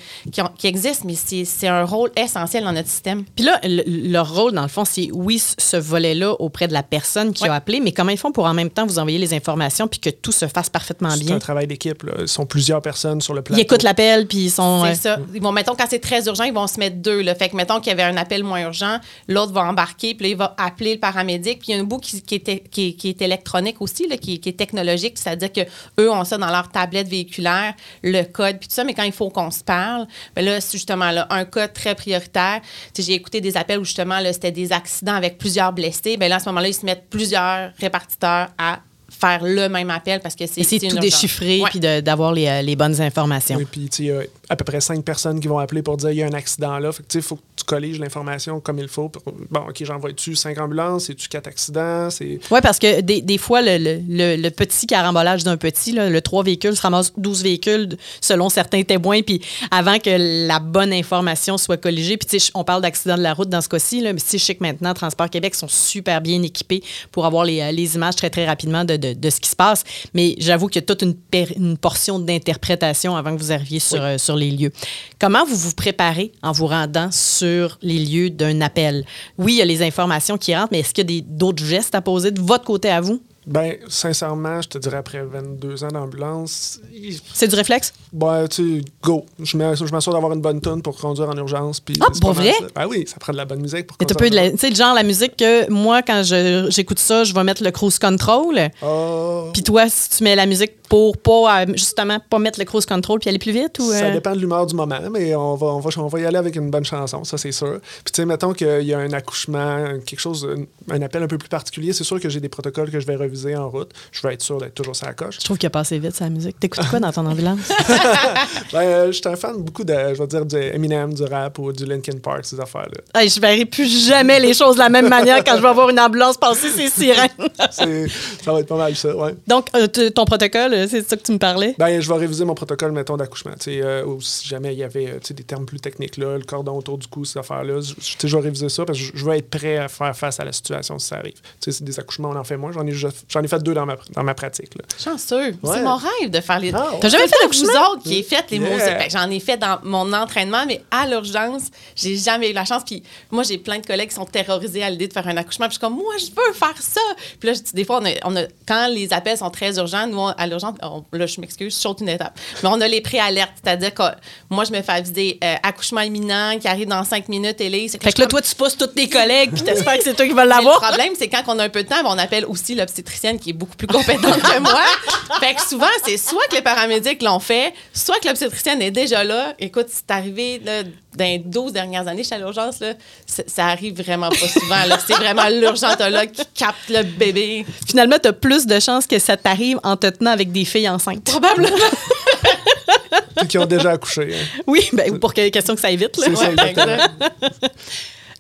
existent, mais c'est un rôle essentiel dans notre système. Puis là, le- leur rôle, dans le fond, c'est oui, ce volet-là auprès de la personne qui Ouais. a appelé, mais comment ils font pour en même temps vous envoyer les informations puis que tout se fasse parfaitement C'est bien? un travail d'équipe. Ils sont plusieurs personnes sur le plateau. Ils écoutent l'appel puis ils sont. C'est euh, ça. Ils vont, mettons, quand c'est très urgent, ils vont se mettre deux. Là. Fait que, mettons qu'il y avait un appel moins urgent, l'autre va embarquer, puis là, il va appeler le paramédic. Puis il y a un bout qui, qui est, qui, est- qui est électronique aussi, là, qui, est technologique, c'est-à-dire que eux ont ça dans leur tablette véhiculaire, le code, puis tout ça. Mais quand il faut qu'on se parle, ben là, c'est justement là, un code très prioritaire. J'ai écouté des des appels où justement, là, c'était des accidents avec plusieurs blessés, ben là, à ce moment-là, ils se mettent plusieurs répartiteurs à faire le même appel parce que c'est Essayer de c'est tout urgence. déchiffrer Ouais. puis d'avoir les, euh, les bonnes informations. Oui, puis il y a à peu près cinq personnes qui vont appeler pour dire il y a un accident là. Fait que tu sais, il faut que tu colliges l'information comme il faut. pour- Bon, OK, j'envoie-tu cinq ambulances? C'est-tu quatre accidents? C'est... Oui, parce que des, des fois, le, le- le- le petit carambolage d'un petit, là, le 3 véhicules se ramasse 12 véhicules selon certains témoins, puis avant que la bonne information soit colligée. Puis, tu sais, on parle d'accident de la route dans ce cas-ci, mais si je sais que maintenant, Transport Québec sont super bien équipés pour avoir les, euh, les images très, très rapidement de, de- de ce qui se passe. Mais j'avoue qu'il y a toute une portion d'interprétation avant que vous arriviez sur, euh, sur les lieux. Comment vous vous préparez en vous rendant sur les lieux d'un appel? Oui, il y a les informations qui rentrent, mais est-ce qu'il y a d'autres gestes à poser de votre côté à vous? Ben, sincèrement, je te dirais après 22 ans d'ambulance, C'est du réflexe? ben, tu sais, go. Je m'ass- je m'assure d'avoir une bonne tonne pour conduire en urgence. puis Ah, pour vrai? ça. Ben oui, ça prend de la bonne musique pour conduire. tu sais, le genre la musique que moi, quand j'écoute ça, je vais mettre le cruise control. Ah, Puis toi, si tu mets la musique pour pas, euh, justement, pas mettre le cruise control puis aller plus vite ou. Ça euh, dépend de l'humeur du moment, mais on va, on, va, on va y aller avec une bonne chanson, ça c'est sûr. Puis tu sais, mettons qu'il y a un accouchement, quelque chose, un, un appel un peu plus particulier, c'est sûr que j'ai des protocoles que je vais reviser en route. Je vais être sûr d'être toujours sur la coche. Je trouve qu'il a passé vite, sa musique. T'écoutes quoi dans ton ambulance? Ben, euh, je suis un fan beaucoup de, je vais dire, du Eminem, du rap ou du Linkin Park, ces affaires-là. Hey, je verrai plus jamais les choses de la même manière quand je vais avoir une ambulance passer ses sirènes. Ça va être pas mal ça, ouais. Donc, euh, ton protocole, euh, c'est ça que tu me parlais? Ben, je vais réviser mon protocole, mettons, d'accouchement. Tu sais, euh, ou si jamais il y avait euh, tu sais, des termes plus techniques, là, le cordon autour du cou, ces affaires-là, je, tu sais, je vais réviser ça parce que je, veux être prêt à faire face à la situation si ça arrive. Tu sais, c'est des accouchements, on en fait moins. J'en ai, j'en ai fait deux dans ma, dans ma pratique. Là. Chanceux. Ouais. C'est mon rêve de faire les. Ah, ouais. T'as jamais fait vous d'accouchement? autres qui ai fait les Yeah. mots. Ben, J'en ai fait dans mon entraînement, mais à l'urgence, j'ai jamais eu la chance. Puis moi, j'ai plein de collègues qui sont terrorisés à l'idée de faire un accouchement. Puis je suis comme, moi, je veux faire ça. Puis là, des fois, on a, on a- quand les appels sont très urgents, nous, on- à l'urgence, on- là, je m'excuse, je saute une étape. Mais on a les préalertes. C'est-à-dire que moi, je me fais aviser euh, accouchement imminent qui arrive dans cinq minutes, Élise. Fait que là, toi, tu pousses tous tes collègues puis t'espères que c'est toi qui vas l'avoir. Le problème, c'est quand on a un peu de temps, ben, on appelle aussi l'obstétricienne qui est beaucoup plus compétente que moi. Fait que souvent, c'est soit que les paramédics l'ont fait, soit que l'obstétricienne est déjà là. Écoute, c'est arrivé là, dans les 12 dernières années, chez l'urgence, là, ça, ça arrive vraiment pas souvent. là. C'est vraiment l'urgentologue qui capte le bébé. Finalement, t'as plus de chances que ça t'arrive en te tenant avec des filles enceintes. Probablement. Puis qui ont déjà accouché. hein. Oui, ben, pour que question que ça évite. là. Ça, Ouais, exactement.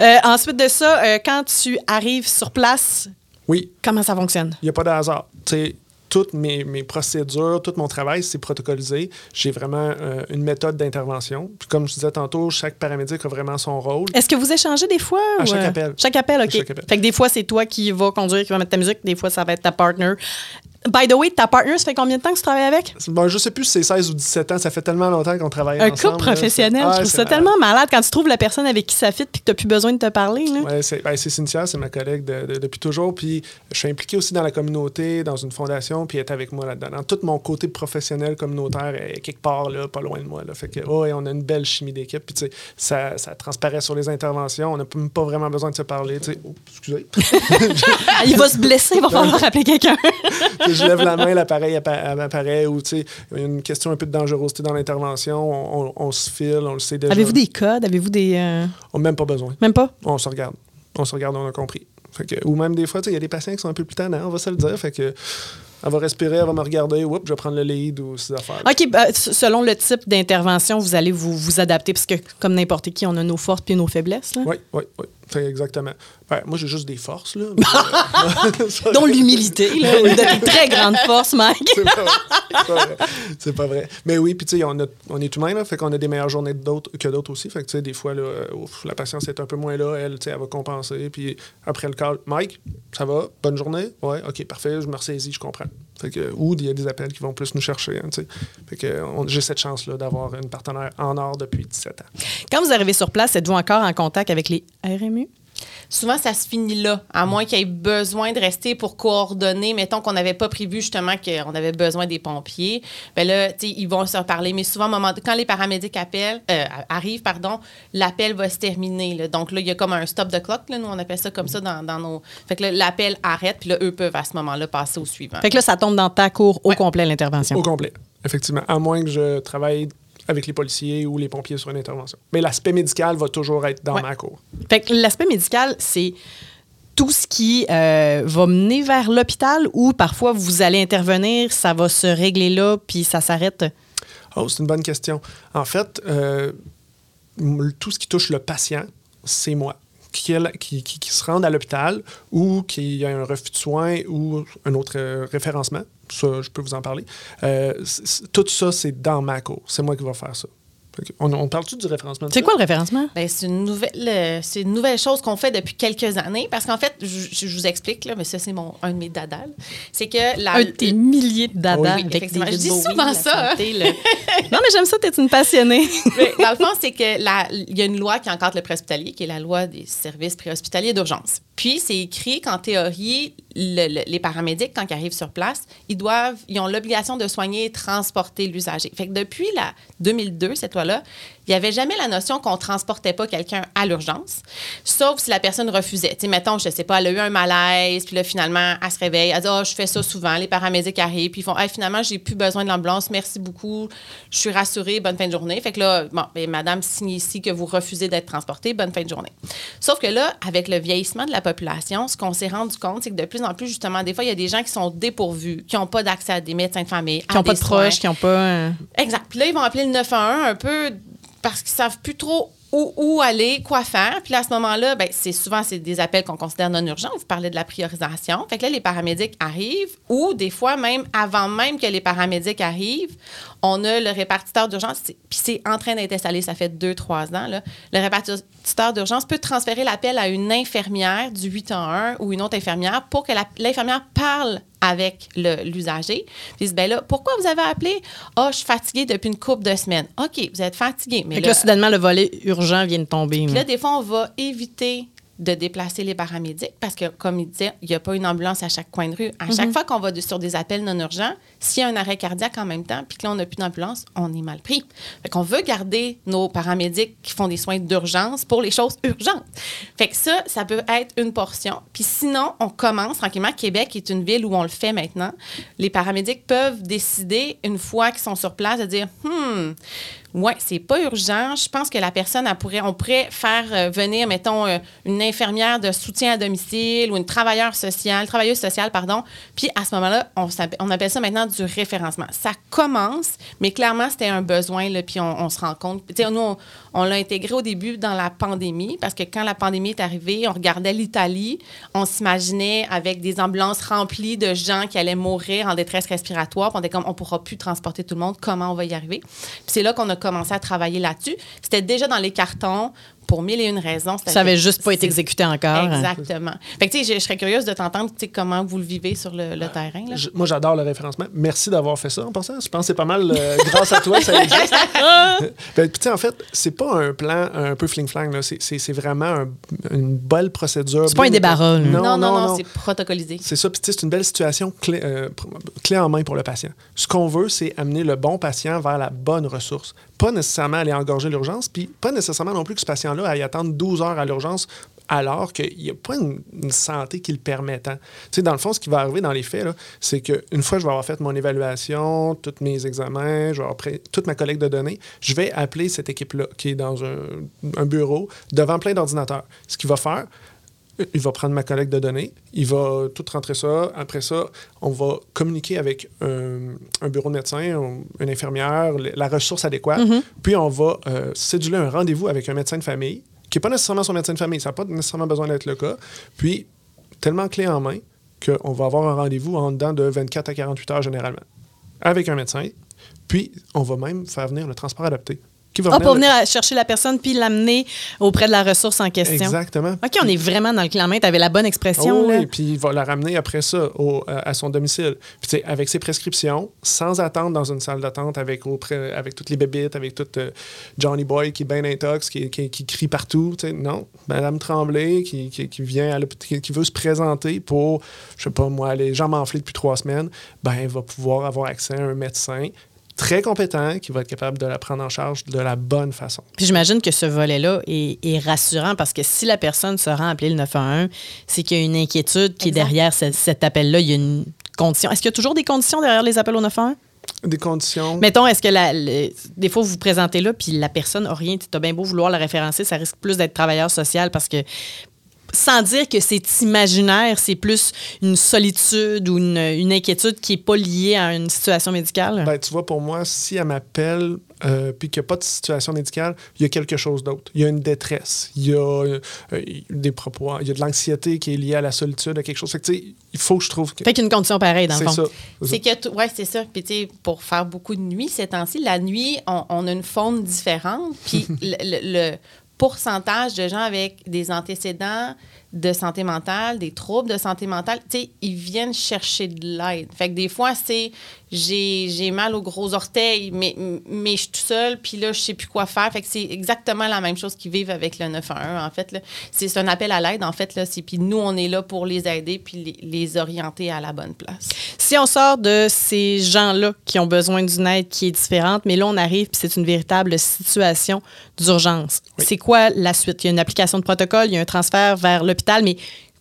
Euh, ensuite de ça, euh, quand tu arrives sur place, Oui, comment ça fonctionne? il n'y a pas de hasard. Tu sais, toutes mes, mes procédures, tout mon travail, c'est protocolisé. J'ai vraiment euh, une méthode d'intervention. Puis comme je disais tantôt, chaque paramédic a vraiment son rôle. Est-ce que vous échangez des fois? À ou, chaque euh, appel. Chaque appel, OK. chaque appel. Fait que des fois, c'est toi qui vas conduire, qui va mettre ta musique. Des fois, ça va être ta partner. By the way, ta partner, ça fait combien de temps que tu travailles avec? Bon, je sais plus si c'est 16 ou 17 ans. Ça fait tellement longtemps qu'on travaille Un ensemble. couple là. professionnel. Ah, je trouve ça malade. tellement malade quand tu trouves la personne avec qui ça fit puis que tu n'as plus besoin de te parler. Ouais, c'est ben, c'est Cynthia, c'est ma collègue de- de- depuis toujours. Puis je suis impliqué aussi dans la communauté, dans une fondation, puis elle est avec moi là-dedans. Dans tout mon côté professionnel communautaire, est quelque part là, pas loin de moi. Là. Fait que, ouais, on a une belle chimie d'équipe. Puis tu sais, ça, ça transparaît sur les interventions. On n'a même pas vraiment besoin de se parler. tu sais. Oh, excusez. Il va se blesser, il va falloir appeler quelqu'un. Je lève la main, l'appareil appa- apparaît. Ou tu sais, il y a une question un peu de dangerosité dans l'intervention. On, on- on se file, on le sait déjà. Avez-vous des codes? Avez-vous des. euh, On n'a même pas besoin. Même pas? on se regarde. On se regarde, on a compris. Fait que, ou même des fois, tu sais, il y a des patients qui sont un peu plus tannants, on va se le dire. Fait que, elle va respirer, elle va me regarder, oups, je vais prendre le lead ou ces affaires. OK, s- selon le type d'intervention, vous allez vous, vous adapter parce que, comme n'importe qui, on a nos forces puis nos faiblesses. là. Oui, oui, oui. Exactement. Ben, moi, j'ai juste des forces, là. euh, Dont l'humilité, de très grandes forces, Mike. c'est pas, vrai. C'est pas vrai. Mais oui, puis tu sais, on, on est humain, là, fait qu'on a des meilleures journées que d'autres aussi. Fait que tu sais, des fois, là, euh, ouf, la patience est un peu moins là. Elle, tu sais, elle va compenser. Puis après le call, Mike, ça va? Bonne journée? Ouais, OK, parfait, je me ressaisis, je comprends. Fait que, ou il y a des appels qui vont plus nous chercher. hein, fait que on- j'ai cette chance-là d'avoir une partenaire en or depuis 17 ans. Quand vous arrivez sur place, êtes-vous encore en contact avec les RMU? Souvent, ça se finit là, à moins qu'il y ait besoin de rester pour coordonner. Mettons qu'on n'avait pas prévu justement qu'on avait besoin des pompiers. Bien là, tu sais, ils vont se reparler. Mais souvent, au moment de- quand les paramédics appellent, euh, arrivent, pardon, l'appel va se terminer. là. Donc là, il y a comme un stop de clock. Là, nous, on appelle ça comme ça dans, dans nos. Fait que là, l'appel arrête, puis là, eux peuvent à ce moment-là passer au suivant. Fait que là, ça tombe dans ta cour au complet, l'intervention. Au complet, effectivement. À moins que je travaille avec les policiers ou les pompiers sur une intervention. Mais l'aspect médical va toujours être dans Ouais. ma cour. Fait que l'aspect médical, c'est tout ce qui euh, va mener vers l'hôpital ou parfois vous allez intervenir, ça va se régler là, puis ça s'arrête? Oh, c'est une bonne question. En fait, euh, tout ce qui touche le patient, c'est moi. Qui, est là- qui, qui- qui se rende à l'hôpital ou qui a un refus de soins ou un autre euh, référencement, ça, je peux vous en parler. Euh, tout ça, c'est dans ma cour. C'est moi qui vais faire ça. On, on parle-tu du référencement? C'est quoi le référencement? Ben, c'est une nouvelle, euh, c'est une nouvelle chose qu'on fait depuis quelques années parce qu'en fait, je, vous explique là, mais ça c'est mon un de mes dadals, c'est que la Un de tes milliers de Oui, avec. David Je dis souvent ça, santé, le- non, mais j'aime ça, t'es une passionnée. Mais dans le fond, c'est que la- il y a une loi qui encadre le préhospitalier, qui est la loi des services préhospitaliers d'urgence. Puis, c'est écrit qu'en théorie, le- le- les paramédics, quand ils arrivent sur place, ils doivent, ils ont l'obligation de soigner et transporter l'usager. Fait que depuis la 2002, cette loi-là, il n'y avait jamais la notion qu'on transportait pas quelqu'un à l'urgence, sauf si la personne refusait. Sais, mettons, je sais pas, elle a eu un malaise, puis là, finalement, elle se réveille, elle dit, oh, je fais ça souvent, les paramédics arrivent, puis ils font, Hey, finalement, j'ai plus besoin de l'ambulance, merci beaucoup, je suis rassurée, bonne fin de journée. Fait que là, bon, ben, madame signe ici que vous refusez d'être transportée, bonne fin de journée. Sauf que là, avec le vieillissement de la population, ce qu'on s'est rendu compte, c'est que de plus en plus, justement, des fois, il y a des gens qui sont dépourvus, qui n'ont pas d'accès à des médecins de famille, Qui n'ont pas de proches, qui n'ont pas. Exact. Puis là, ils vont appeler le 911 un peu parce qu'ils savent plus trop où, où aller, quoi faire. Puis là, à ce moment-là, ben, c'est souvent c'est des appels qu'on considère non urgents. Vous parlez de la priorisation. Fait que là, les paramédics arrivent ou des fois même avant même que les paramédics arrivent, on a le répartiteur d'urgence. Puis c'est en train d'être installé, ça fait deux, trois ans. Là. Le répartiteur d'urgence peut transférer l'appel à une infirmière du 811 ou une autre infirmière pour que l'infirmière parle avec l'usager. Puis ben là, pourquoi vous avez appelé? Ah, je suis fatiguée depuis une couple de semaines. OK, vous êtes fatigué. Mais Fait que là, là, soudainement, le volet urgent vient de tomber. puis là, des fois, on va éviter de déplacer les paramédics parce que, comme il disait, il n'y a pas une ambulance à chaque coin de rue. À chaque fois qu'on va de- sur des appels non urgents, s'il y a un arrêt cardiaque en même temps, puis que là, on n'a plus d'ambulance, on est mal pris. Fait qu'on veut garder nos paramédics qui font des soins d'urgence pour les choses urgentes. Fait que ça, ça peut être une portion. Puis sinon, on commence tranquillement. Québec est une ville où on le fait maintenant. Les paramédics peuvent décider, une fois qu'ils sont sur place, de dire, hmm, Ouais, c'est pas urgent. Je pense que la personne, elle pourrait, on pourrait faire euh, venir, mettons, euh, une infirmière de soutien à domicile ou une travailleuse sociale, travailleuse sociale, pardon. Puis à ce moment-là, on, on appelle ça maintenant du référencement. Ça commence, mais clairement, c'était un besoin, là, puis on, se rend compte. Tu sais, nous, on, on l'a intégré au début dans la pandémie, parce que quand la pandémie est arrivée, on regardait l'Italie, on s'imaginait avec des ambulances remplies de gens qui allaient mourir en détresse respiratoire, on était comme, on pourra plus transporter tout le monde, comment on va y arriver? Puis c'est là qu'on a commencé à travailler là-dessus. C'était déjà dans les cartons pour mille et une raisons. Ça avait juste pas été exécuté encore. Exactement. Fait que, je, je serais curieuse de t'entendre, comment vous le vivez sur le, le terrain. là. Je- moi, j'adore le référencement. Merci d'avoir fait ça en passant. Je pense que c'est pas mal euh, grâce à toi, ça existe. Ben, tu sais, en fait, c'est pas un plan un peu fling-flang. C'est- vraiment un- une belle procédure. C'est pas un débarras, non, non, non, c'est protocolisé. C'est ça, puis c'est une belle situation clé, euh, clé en main pour le patient. Ce qu'on veut, c'est amener le bon patient vers la bonne ressource. Pas nécessairement aller engorger l'urgence, puis pas nécessairement non plus que ce patient-là aille attendre 12 heures à l'urgence alors qu'il n'y a pas une, santé qui le permet tant. Tu sais, dans le fond, ce qui va arriver dans les faits, c'est qu'une fois que je vais avoir fait mon évaluation, tous mes examens, je vais avoir prêt- toute ma collecte de données, je vais appeler cette équipe-là qui est dans un, un bureau devant plein d'ordinateurs. Ce qu'il va faire, il va prendre ma collecte de données, il va tout rentrer ça. Après ça, on va communiquer avec un, un bureau de médecin, un- une infirmière, la ressource adéquate. Puis on va euh, céduler un rendez-vous avec un médecin de famille, qui n'est pas nécessairement son médecin de famille, ça n'a pas nécessairement besoin d'être le cas. Puis, tellement clé en main qu'on va avoir un rendez-vous en dedans de 24 à 48 heures généralement, avec un médecin. Puis, on va même faire venir le transport adapté. Qui va Ah, pour venir chercher la personne puis l'amener auprès de la ressource en question. Exactement. OK, on est vraiment dans le clan main. Tu avais la bonne expression. Oh là. oui, puis il va la ramener après ça au- à à son domicile. Puis, tu sais, avec ses prescriptions, sans attendre dans une salle d'attente avec, auprès- avec toutes les bébites, avec tout euh, Johnny Boy qui est bien intox, qui, qui- qui crie partout. tu sais. Non, Madame Tremblay qui, qui- qui vient à qui veut se présenter pour, je sais pas moi, les jambes enflées depuis trois semaines, ben, elle va pouvoir avoir accès à un médecin très compétent qui va être capable de la prendre en charge de la bonne façon. Puis j'imagine que ce volet-là est, est rassurant parce que si la personne se rend appeler le 911, c'est qu'il y a une inquiétude qui est derrière ce- cet appel-là. Il y a une condition. Est-ce qu'il y a toujours des conditions derrière les appels au 911? Des conditions. Mettons, est-ce que la, le- des fois, vous vous présentez là, puis la personne n'a rien, tu as bien beau vouloir la référencer, ça risque plus d'être travailleur social parce que, sans dire que c'est imaginaire, c'est plus une solitude ou une, une inquiétude qui n'est pas liée à une situation médicale? Ben, tu vois, pour moi, si elle m'appelle euh, puis qu'il n'y a pas de situation médicale, il y a quelque chose d'autre. Il y a une détresse, il y a euh, des propos, il y a de l'anxiété qui est liée à la solitude, à quelque chose. Fait que, tu sais, il faut que je trouve que fait qu'une condition pareille, dans le c'est fond. ça. C'est que, ouais, c'est ça. Puis, tu sais, pour faire beaucoup de nuit ces temps-ci, la nuit, on, on a une faune différente. Puis, le, le- le pourcentage de gens avec des antécédents de santé mentale, des troubles de santé mentale, tu sais, ils viennent chercher de l'aide. Fait que des fois, c'est j'ai mal aux gros orteils, mais, mais je suis tout seul, puis là, je sais plus quoi faire. Fait que c'est exactement la même chose qu'ils vivent avec le 911, en fait. là. C'est un appel à l'aide, en fait. Là. C'est- Puis nous, on est là pour les aider puis les, les orienter à la bonne place. Si on sort de ces gens-là qui ont besoin d'une aide qui est différente, mais là, on arrive puis c'est une véritable situation d'urgence. Oui. C'est quoi la suite? Il y a une application de protocole, il y a un transfert vers l'hôpital, mais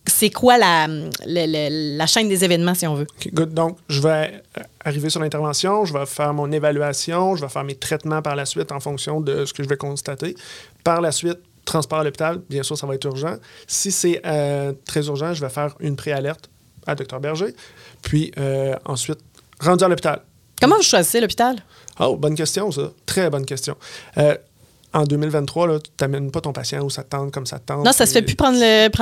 c'est quoi la, le- le- la chaîne des événements, si on veut? Good. Donc, je vais euh, arriver sur l'intervention, je vais faire mon évaluation, je vais faire mes traitements par la suite en fonction de ce que je vais constater. Par la suite, transport à l'hôpital, bien sûr, ça va être urgent. Si c'est euh, très urgent, je vais faire une préalerte à Dr Berger. Puis euh, ensuite, rendu à l'hôpital. Comment vous choisissez l'hôpital? Oh, bonne question, ça. Très bonne question. Euh, en 2023, là, tu n'amènes pas ton patient où ça te tente comme ça te tente. Non, ça se fait plus prendre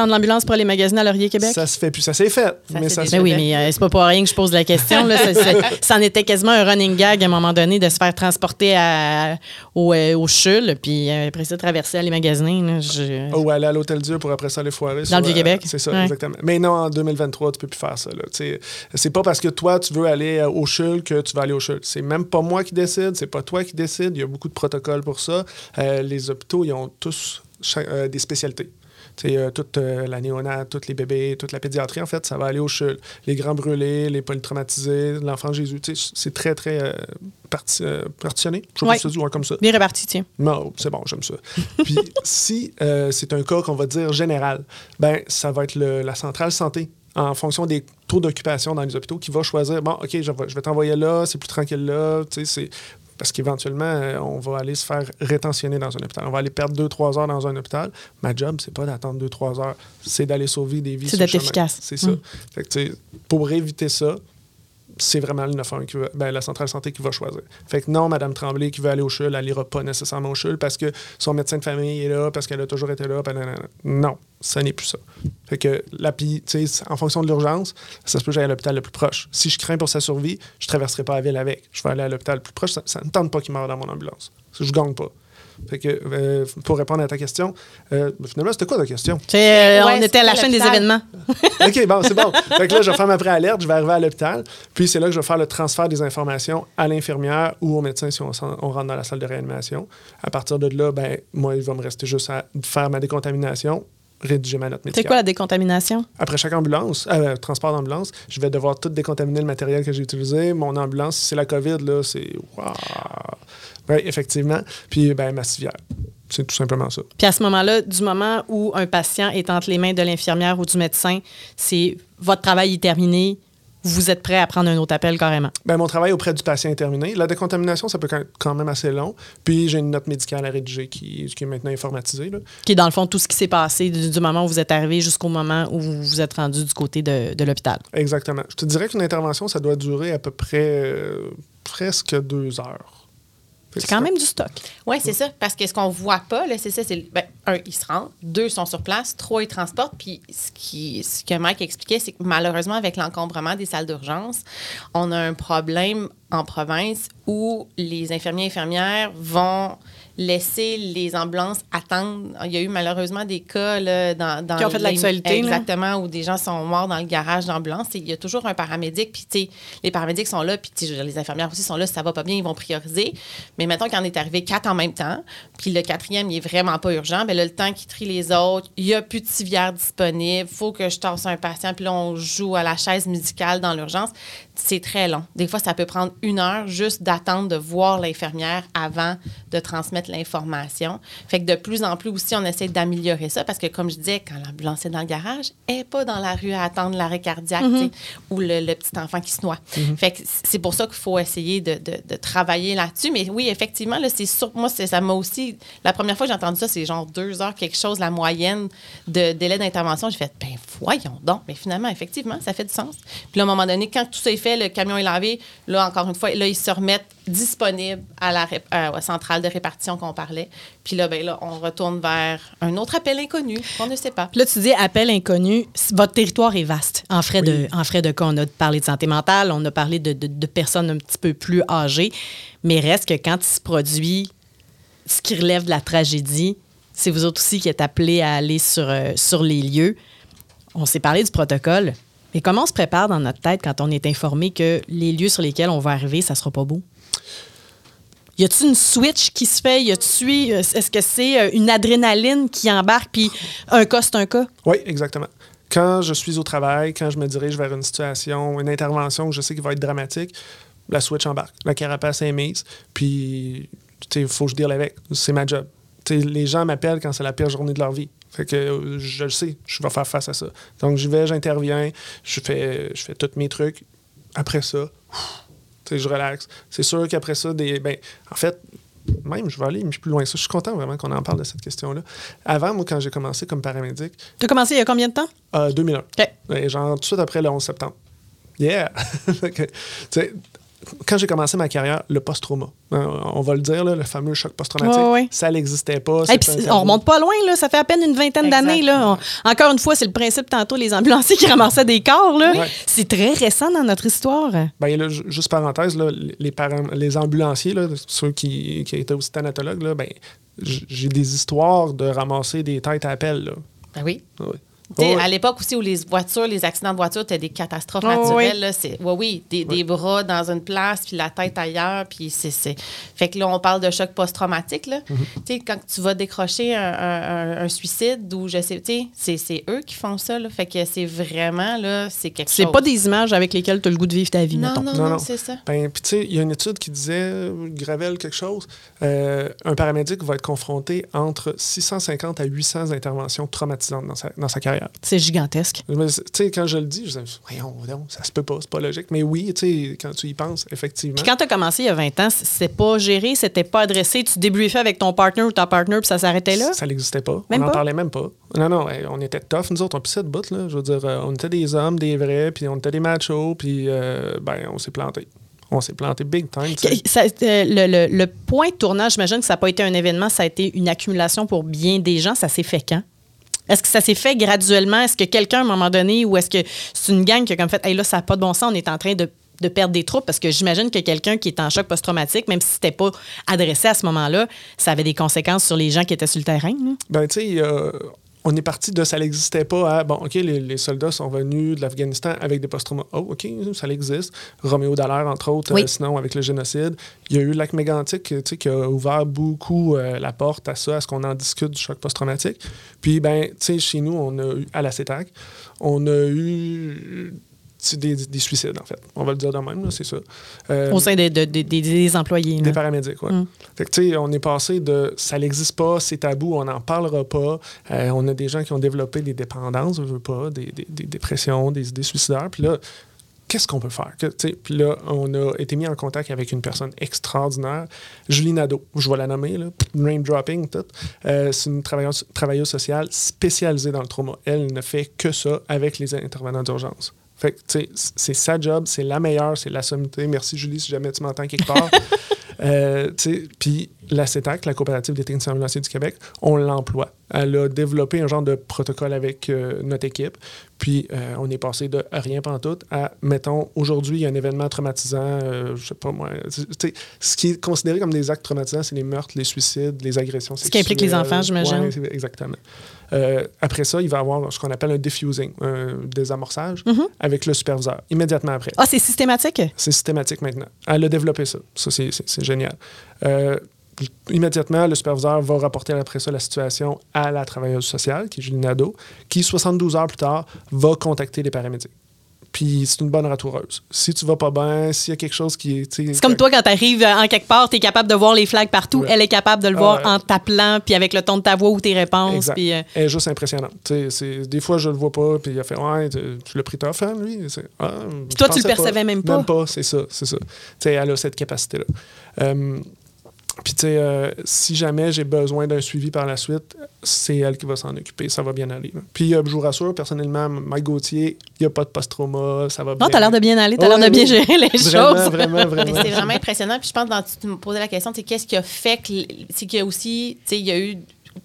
l'ambulance pour aller magasiner à Laurier, Québec? Ça se fait plus. Ça s'est fait. Ça mais ça déjà Ben fait. oui, mais euh, c'est pas pour rien que je pose la question. Là. Ça, ça- ça en était quasiment un running gag à un moment donné de se faire transporter à, au, euh, au CHUL, puis euh, après ça, traverser aller magasiner. Là, je- Ou aller à l'Hôtel Dieu pour après ça aller foirer. sur, le Vieux-Québec? c'est ça, Ouais. exactement. Mais non, en 2023, tu peux plus faire ça. Là. Tu sais, C'est pas parce que toi, tu veux aller euh, au CHUL que tu vas aller au CHUL. C'est même pas moi qui décide, c'est pas toi qui décide. Il y a beaucoup de protocoles pour ça. Euh, les hôpitaux, ils ont tous euh, des spécialités. Euh, toute la néonate, tous les bébés, toute la pédiatrie, en fait, ça va aller au CHUL. Les grands brûlés, les polytraumatisés, l'enfant Jésus, c'est très, très parti- partitionné. Je Ouais. ça comme ça. Bien réparti, tiens. Non, c'est bon, j'aime ça. Puis si c'est un cas qu'on va dire général, ben ça va être le- la centrale santé en fonction des taux d'occupation dans les hôpitaux qui va choisir bon, OK, je vais, je vais t'envoyer là, c'est plus tranquille là, tu sais, c'est parce qu'éventuellement, euh, on va aller se faire rétentionner dans un hôpital. On va aller perdre deux, trois heures dans un hôpital. Ma job, c'est pas d'attendre deux, trois heures. C'est d'aller sauver des vies. C'est d'être efficace. C'est ça. Mm. Fait que, pour éviter ça, c'est vraiment le 911 qui va, ben, la centrale santé qui va choisir. Fait que non, Mme Tremblay qui veut aller au CHUL, elle n'ira pas nécessairement au CHUL parce que son médecin de famille est là, parce qu'elle a toujours été là. puis nanana. Non, ça n'est plus ça. Fait que sais, en fonction de l'urgence, ça se peut que j'aille à l'hôpital le plus proche. Si je crains pour sa survie, je ne traverserai pas la ville avec. Je vais aller à l'hôpital le plus proche. Ça ne tente pas qu'il meure dans mon ambulance. Je ne gagne pas. Fait que, euh, pour répondre à ta question, euh, finalement, c'était quoi ta question? C'est, euh, Ouais, on était à la chaîne des événements. OK, bon, c'est bon. Fait que là, je vais faire ma préalerte, je vais arriver à l'hôpital, puis c'est là que je vais faire le transfert des informations à l'infirmière ou au médecin si on, rentre dans la salle de réanimation. À partir de là, ben, moi, il va me rester juste à faire ma décontamination, rédiger ma note C'est médicale. quoi la décontamination? Après chaque ambulance, euh, transport d'ambulance, je vais devoir tout décontaminer le matériel que j'ai utilisé. Mon ambulance, si c'est la COVID, là, c'est... Wow! Oui, effectivement. Puis, ben, ma civière. C'est tout simplement ça. Puis à ce moment-là, du moment où un patient est entre les mains de l'infirmière ou du médecin, c'est votre travail est terminé, vous êtes prêt à prendre un autre appel carrément. Ben, mon travail auprès du patient est terminé. La décontamination, ça peut être quand même assez long. Puis j'ai une note médicale à rédiger qui, qui est maintenant informatisée. là. Qui est dans le fond tout ce qui s'est passé du, du moment où vous êtes arrivé jusqu'au moment où vous vous êtes rendu du côté de, de l'hôpital. Exactement. Je te dirais qu'une intervention, ça doit durer à peu près euh, presque deux heures. C'est quand même du stock. Oui, c'est ça. Parce que ce qu'on voit pas, là, c'est ça. C'est, ben, un, ils se rendent. Deux, sont sur place. Trois, ils transportent. Puis ce, qui, ce que Mike expliquait, c'est que malheureusement, avec l'encombrement des salles d'urgence, on a un problème en province où les infirmiers et infirmières vont laisser les ambulances attendre. Il y a eu malheureusement des cas là, dans, dans Qui ont fait de les- l'actualité, là. Exactement, où des gens sont morts dans le garage d'ambulance. Et Il y a toujours un paramédic, puis les paramédics sont là, puis les infirmières aussi sont là, si ça va pas bien, ils vont prioriser. Mais mettons qu'il en est arrivé quatre en même temps, puis le quatrième, il est vraiment pas urgent, bien là, le temps qu'il trie les autres, il y a plus de civière disponible, faut que je tasse un patient, puis là, on joue à la chaise musicale dans l'urgence. C'est très long. Des fois, ça peut prendre une heure juste d'attendre de voir l'infirmière avant de transmettre l'information. Fait que de plus en plus aussi, on essaie d'améliorer ça parce que, comme je disais, quand l'ambulance est dans le garage, elle n'est pas dans la rue à attendre l'arrêt cardiaque sais, ou le, le petit enfant qui se noie. Fait que c'est pour ça qu'il faut essayer de, de- de travailler là-dessus. Mais oui, effectivement, là, c'est sûr. Moi, ça m'a aussi. La première fois que j'ai entendu ça, c'est genre deux heures, quelque chose, la moyenne de délai d'intervention. J'ai fait, ben voyons donc. Mais finalement, effectivement, ça fait du sens. Puis là, à un moment donné, quand tout ça est fait, le camion est lavé, là, encore une fois, là, ils se remettent disponibles à la euh, centrale de répartition qu'on parlait. Puis là, ben là, on retourne vers un autre appel inconnu qu'on ne sait pas. Là, tu dis appel inconnu. Votre territoire est vaste en frais, de, en frais de cas. On a parlé de santé mentale, on a parlé de, de- de personnes un petit peu plus âgées. Mais reste que quand il se produit ce qui relève de la tragédie, c'est vous autres aussi qui êtes appelés à aller sur, euh, sur les lieux. On s'est parlé du protocole. Mais comment on se prépare dans notre tête quand on est informé que les lieux sur lesquels on va arriver, ça sera pas beau? Y a-t-il une switch qui se fait? Y a-t-il, est-ce que c'est euh, une adrénaline qui embarque puis un cas, c'est un cas? Oui, exactement. Quand je suis au travail, quand je me dirige vers une situation, une intervention que je sais qui va être dramatique, la switch embarque. La carapace est mise, puis il faut que je deal avec. C'est ma job. Les gens m'appellent quand c'est la pire journée de leur vie. Fait que euh, je le sais, je vais faire face à ça. Donc j'y vais, j'interviens, je fais, je fais tous mes trucs. Après ça, je relaxe. C'est sûr qu'après ça, des, ben, en fait, même, je vais aller plus loin. que ça. Je suis content vraiment qu'on en parle de cette question-là. Avant, moi, quand j'ai commencé comme paramédic, Tu as commencé il y a combien de temps? euh, 2001. OK. Ouais, genre tout de suite après le 11 septembre. Yeah! Quand j'ai commencé ma carrière, le post-trauma, hein, on va le dire, là, le fameux choc post-traumatique, ça n'existait pas. Hey, tabou. on remonte pas loin, là. Ça fait à peine une vingtaine d'années. encore une fois, c'est le principe tantôt, les ambulanciers qui ramassaient des corps. Oui. C'est très récent dans notre histoire. Ben, là, ju- juste parenthèse, là, les, parents, les ambulanciers, là, ceux qui, qui étaient aussi thanatologues, là, ben, j'ai des histoires de ramasser des têtes à appel. Là. Ben oui. Oui. Oui. À l'époque aussi où les voitures, les accidents de voiture, c'était des catastrophes Oh, naturelles. oui. là, c'est, ouais, oui, des, des bras dans une place, puis la tête ailleurs. Puis c'est, c'est- Fait que là, on parle de choc post-traumatique. Là. Mhm. Tu sais, Quand tu vas décrocher un, un- un- un suicide ou je sais, tu sais, c'est, c'est eux qui font ça. Là. Fait que c'est vraiment, là, c'est quelque C'est chose. pas des images avec lesquelles tu as le goût de vivre ta vie, Non, mettons. non, Non, non, non. c'est ça. Ben, puis tu sais, il y a une étude qui disait, Gravel quelque chose, euh, un paramédic va être confronté entre 650 à 800 interventions traumatisantes dans sa, dans sa carrière. C'est gigantesque. Tu sais, quand je le dis, je dis, voyons, voyons, ça se peut pas, c'est pas logique. Mais oui, tu sais, quand tu y penses, effectivement. Puis quand tu as commencé il y a 20 ans, c'était pas géré, c'était pas adressé. Tu débriefais avec ton partner ou ta partner, puis ça s'arrêtait là? Ça n'existait pas. Même on n'en parlait même pas. Non, non, on était tough, nous autres, on pissait de bout, là. Je veux dire, euh, on était des hommes, des vrais, puis on était des machos, puis euh, ben, on s'est planté. On s'est planté big time, ça, euh, le, le- le point de tournage, j'imagine que ça n'a pas été un événement, ça a été une accumulation pour bien des gens. Ça s'est fait quand? Est-ce que ça s'est fait graduellement? Est-ce que quelqu'un, à un moment donné, ou est-ce que c'est une gang qui a comme fait, hey, là, ça n'a pas de bon sens, on est en train de, de perdre des troupes? Parce que j'imagine que quelqu'un qui est en choc post-traumatique, même si c'était pas adressé à ce moment-là, ça avait des conséquences sur les gens qui étaient sur le terrain. On est parti de ça n'existait pas à, bon, OK, les, les soldats sont venus de l'Afghanistan avec des post-traumas. Oh, OK, ça existe. Roméo Dallaire, entre autres, Oui. euh, sinon avec le génocide. Il y a eu le lac tu sais, qui a ouvert beaucoup euh, la porte à ça, à ce qu'on en discute du choc post-traumatique. Puis, ben, tu sais, chez nous, on a eu, à la CETAC, on a eu des, des suicides, en fait. On va le dire de même, là, c'est ça. Euh, Au sein de- de- de- des- des employés. là. des paramédics, oui. Mm. Fait que, tu sais, on est passé de ça n'existe pas, c'est tabou, on n'en parlera pas. Euh, on a des gens qui ont développé des dépendances, je veux pas, des, des- des dépressions, des idées suicidaires. Puis là, qu'est-ce qu'on peut faire? Puis là, on a été mis en contact avec une personne extraordinaire, Julie Nadeau, je vais la nommer, là, name dropping, tout. Euh, c'est une travailleuse, travailleuse sociale spécialisée dans le trauma. Elle ne fait que ça avec les intervenants d'urgence. Fait que, tu sais, c'est sa job, c'est la meilleure, c'est la sommité. Merci Julie si jamais tu m'entends quelque part. Euh, Puis la CETAC, la coopérative des techniciens ambulanciers du Québec, on l'emploie. Elle a développé un genre de protocole avec euh, notre équipe. Puis euh, on est passé de rien pantoute à, mettons, aujourd'hui, il y a un événement traumatisant, euh, je sais pas moi. ce qui est considéré comme des actes traumatisants, c'est les meurtres, les suicides, les agressions Ce sexuelles. qui implique les enfants, j'imagine. Ouais, exactement. Euh, après ça, il va y avoir ce qu'on appelle un diffusing, un désamorçage, Mm-hmm. avec le superviseur, immédiatement après. Ah, c'est systématique? C'est systématique maintenant. Elle a développé ça. Ça, c'est génial. Euh, immédiatement, le superviseur va rapporter après ça la situation à la travailleuse sociale, qui est Julie Nadeau, qui, 72 heures plus tard, va contacter les paramédics. Puis Puis c'est une bonne ratoureuse. Si tu vas pas bien, s'il y a quelque chose qui est. C'est comme toi, quand tu arrives en quelque part, tu es capable de voir les flags partout. Ouais. Elle est capable de le Ah voir ouais. en t'appelant, puis avec le ton de ta voix ou tes réponses. Puis, euh, Elle est juste impressionnante. Des fois, je le vois pas, puis il a fait Ouais, tu l'as pris tough, hein, lui? Ah, je toi, tu le percevais même pas. Même pas, c'est ça, c'est ça. Tu sais, elle a cette capacité-là. Euh, puis, tu sais, euh, si jamais j'ai besoin d'un suivi par la suite, c'est elle qui va s'en occuper. Ça va bien aller. Puis, euh, je vous rassure, personnellement, Mike Gauthier, il n'y a pas de post-trauma. Ça va bien. Non, t'as l'air de bien aller, t'as l'air Ouais, de bien gérer les Vraiment, choses. vraiment, Mais vraiment. c'est vraiment impressionnant. Puis je pense, dans, tu me posais la question, c'est qu'est-ce qui a fait que. C'est qu'il y a aussi. Tu sais, il y a eu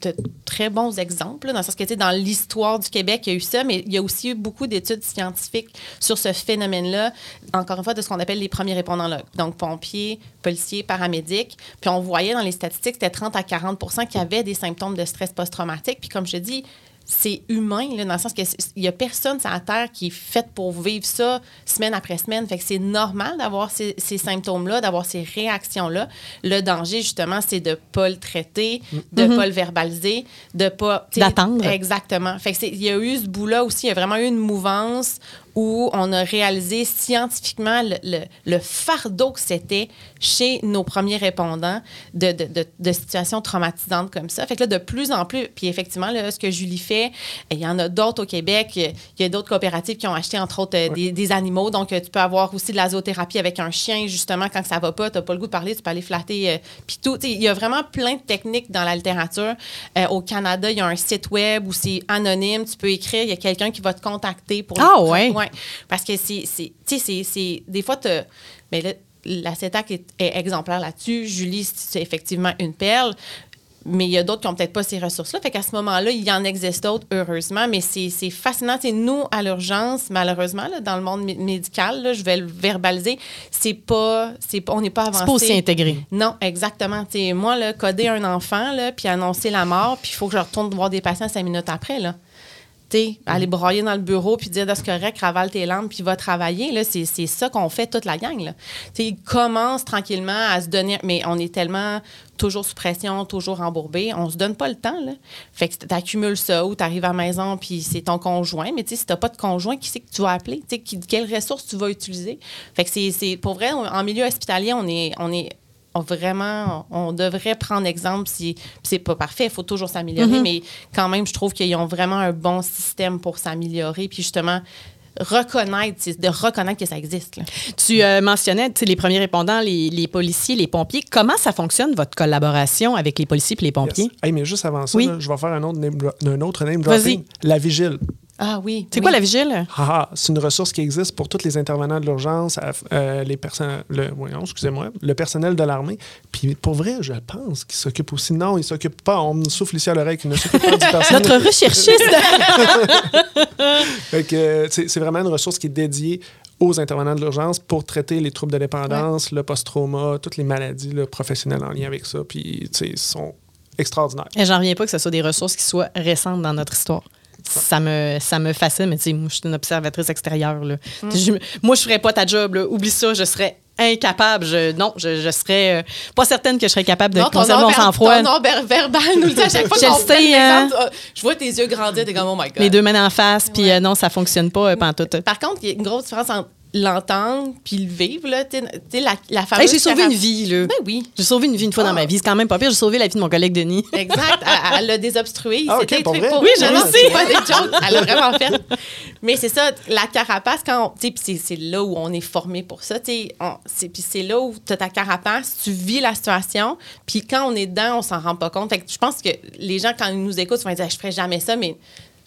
de très bons exemples, dans le sens que, tu sais, dans l'histoire du Québec, il y a eu ça, mais il y a aussi eu beaucoup d'études scientifiques sur ce phénomène-là, encore une fois, de ce qu'on appelle les premiers répondants, là. donc pompiers, policiers, paramédics. Puis on voyait dans les statistiques, c'était 30 à 40% qui avaient des symptômes de stress post-traumatique. Puis comme je dis, c'est humain, là, dans le sens qu'il n'y a personne sur la Terre qui est faite pour vivre ça semaine après semaine. Fait que c'est normal d'avoir ces, ces symptômes-là, d'avoir ces réactions-là. Le danger, justement, c'est de ne pas le traiter, de ne pas le verbaliser, de pas... D'attendre. Exactement. Fait que c'est- il y a eu ce bout-là aussi, il y a vraiment eu une mouvance où on a réalisé scientifiquement le, le- le fardeau que c'était chez nos premiers répondants de, de- de- de situations traumatisantes comme ça. Fait que là, de plus en plus, puis effectivement, là, ce que Julie fait, il y en a d'autres au Québec. Il y a d'autres coopératives qui ont acheté, entre autres, euh, des, des animaux. Donc, euh, tu peux avoir aussi de la zoothérapie avec un chien, justement, quand ça va pas, tu n'as pas le goût de parler, tu peux aller flatter. euh, puis tout. Il y a vraiment plein de techniques dans la littérature. Euh, au Canada, il y a un site web où c'est anonyme. Tu peux écrire, il y a quelqu'un qui va te contacter pour. Ah ouais? Ouais. Parce que c'est. c'est- Tu sais, c'est- c'est. Des fois, tu. Mais là, la CETAC est, est exemplaire là-dessus. Julie, c'est effectivement une perle. Mais il y a d'autres qui n'ont peut-être pas ces ressources-là. Fait qu'à ce moment-là, il y en existe d'autres, heureusement. Mais c'est fascinant. C'est nous, à l'urgence, malheureusement, là, dans le monde mé- médical, là, je vais le verbaliser, c'est pas, pas, on n'est pas avancé. C'est pas aussi intégré. Non, exactement. T'sais, moi, là, coder un enfant, là, puis annoncer la mort, puis il faut que je retourne voir des patients cinq minutes après. Là. T'sais, aller broyer dans le bureau puis dire c'est correct, ravale tes lampes puis va travailler. Là, c'est, c'est ça qu'on fait toute la gang. Là. T'sais, ils commencent tranquillement à se donner, mais on est tellement toujours sous pression, toujours embourbé, on se donne pas le temps. Là. Fait que tu accumules ça ou tu arrives à la maison puis c'est ton conjoint, mais t'sais, si tu n'as pas de conjoint, qui c'est que tu vas appeler? T'sais, qui, quelles ressources tu vas utiliser? Fait que c'est, c'est, pour vrai, en milieu hospitalier, on est, on est on vraiment, on devrait prendre exemple si c'est pas parfait, il faut toujours s'améliorer, mais quand même, je trouve qu'ils ont vraiment un bon système pour s'améliorer, puis justement reconnaître, c'est de reconnaître que ça existe. là. Tu euh, mentionnais les premiers répondants, les, les policiers, les pompiers. Comment ça fonctionne, votre collaboration avec les policiers et les pompiers? Yes. Hey, mais juste avant ça, Oui. là, je vais faire un autre name, un autre name Vas-y. dropping. La vigile. Ah oui. C'est oui. quoi la vigile? Ah, ah, c'est une ressource qui existe pour tous les intervenants de l'urgence, euh, les personnes, le, voyons, excusez-moi, le personnel de l'armée. Puis pour vrai, je pense qu'ils s'occupent aussi. Non, ils s'occupent pas. On me souffle ici à l'oreille qu'ils ne s'occupent pas du personnel. Notre recherchiste. Euh, c'est vraiment une ressource qui est dédiée aux intervenants de l'urgence pour traiter les troubles de dépendance, le post-trauma, toutes les maladies là, professionnelles en lien avec ça. Puis, tu sais, ils sont extraordinaires. Et J'en reviens pas que ce soit des ressources qui soient récentes dans notre histoire. Ça me, ça me fascine, mais tu sais, moi, je suis une observatrice extérieure. Là. Mm. Je- moi, je ferais pas ta job. là. Oublie ça, je serais incapable. Je, non, je, je serais euh, pas certaine que je serais capable de Non, conserver mon sang-froid. ton nom ver- verbal nous le dit à chaque fois Je qu'on hein. euh, Je vois tes yeux grandir, t'es comme, oh my God. Les deux mains en face, puis euh, non, ça fonctionne pas euh, pantoute. Par contre, il y a une grosse différence entre l'entendre puis le vivre. Là, tu sais, la, la fameuse Hey, j'ai sauvé une vie, là. Ben oui. J'ai sauvé une vie une fois dans Ah. ma vie. C'est quand même pas pire. J'ai sauvé la vie de mon collègue Denis. Exact. Elle- Elle l'a désobstrué. Il Ah, s'était ok, pour vrai? Oui, je Ah, le sais. Pas des jokes. Elle l'a vraiment fait. Mais c'est ça, la carapace, quand on- tu sais, puis c'est- c'est là où on est formé pour ça. tu sais, Puis c'est là où tu as ta carapace, tu vis la situation, puis quand on est dedans, on s'en rend pas compte. Fait que je pense que les gens, quand ils nous écoutent, ils vont dire Je ferai jamais ça, mais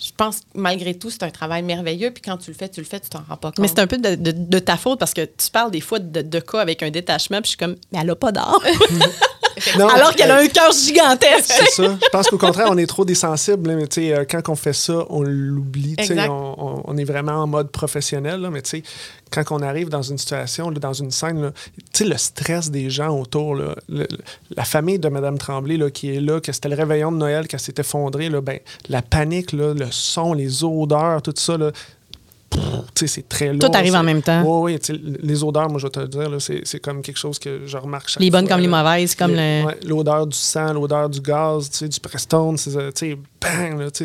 je pense que malgré tout, c'est un travail merveilleux. Puis quand tu le fais, tu le fais, tu t'en rends pas compte. Mais c'est un peu de, de- de ta faute parce que tu parles des fois de, de cas avec un détachement, puis je suis comme, mais elle a pas d'art. Non, Alors qu'elle a un cœur gigantesque. C'est ça. Je pense qu'au contraire, on est trop des sensibles. là, mais tu sais, euh, quand on fait ça, on l'oublie. On, est vraiment en mode professionnel. là, mais tu sais, quand on arrive dans une situation, là, dans une scène, là, tu sais, le stress des gens autour, là, le- le- la famille de Mme Tremblay là, qui est là, que c'était le réveillon de Noël, qu'elle s'est effondrée, là, ben, la panique, là, le son, les odeurs, tout ça, c'est très long. Tout arrive en même temps. Oui, oui. Les odeurs, moi, je vais te le dire, c'est c'est comme quelque chose que je remarque chaque Les bonnes fois, comme les mauvaises, comme Le- le... ouais, l'odeur du sang, l'odeur du gaz, tu sais, du Prestone, c'est, tu sais, bang, là, tu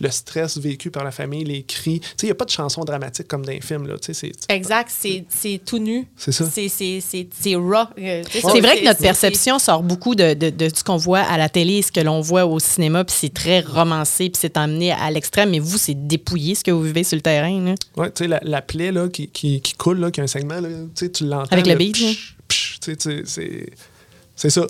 le stress vécu par la famille, les cris. Tu sais, il n'y a pas de chanson dramatique comme dans les films, là, c'est- Exact, c'est c'est tout nu. C'est ça. C'est c'est- c'est- c'est raw. euh, C'est vrai que notre perception sort beaucoup de, de- de ce qu'on voit à la télé, ce que l'on voit au cinéma, puis c'est très romancé, puis c'est emmené à l'extrême, mais vous, c'est dépouillé ce que vous vivez sur le terrain. là. Ouais, tu sais, la, la plaie là, qui, qui, qui coule, là, qui a un segment, là, tu sais, tu l'entends. Avec le beat, c'est ça.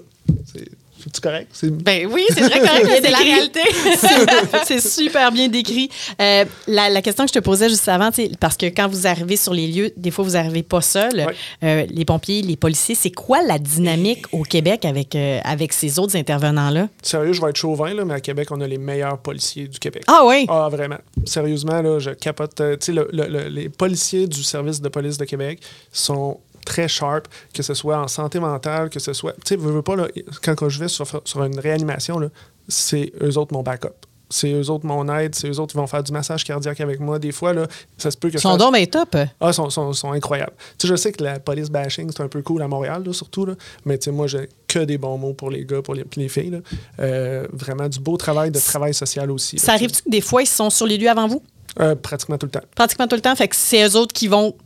C'est, correct? C'est, Ben oui, c'est très correct, mais c'est la réalité. c'est super bien décrit. Euh, la, la question que je te posais juste avant, parce que quand vous arrivez sur les lieux, des fois, vous n'arrivez pas seul. Ouais. Euh, les pompiers, les policiers, c'est quoi la dynamique au Québec avec, euh, avec ces autres intervenants-là? sérieux, je vais être chauvin, là, mais à Québec, on a les meilleurs policiers du Québec. Ah oui? Ah, vraiment. Sérieusement, là, je capote. Tu sais, le- le- le- les policiers du service de police de Québec sont très sharp, que ce soit en santé mentale, que ce soit. Tu sais, veux, veux pas, là, quand je vais sur, sur une réanimation, là, c'est eux autres mon backup. C'est eux autres mon aide, c'est eux autres qui vont faire du massage cardiaque avec moi. Des fois, là, ça se peut que Ils je sont fasse- donc bien top. ah, ils sont, sont, sont incroyables. Tu sais, je sais que la police bashing, c'est un peu cool à Montréal, là, surtout. Là. Mais tu sais, moi, j'ai que des bons mots pour les gars, pour les, les filles. là. Euh, vraiment du beau travail, de travail social aussi. là, Ça arrive-tu que des fois, ils sont sur les lieux avant vous? Euh, pratiquement tout le temps. Pratiquement tout le temps. Fait que c'est eux autres qui vont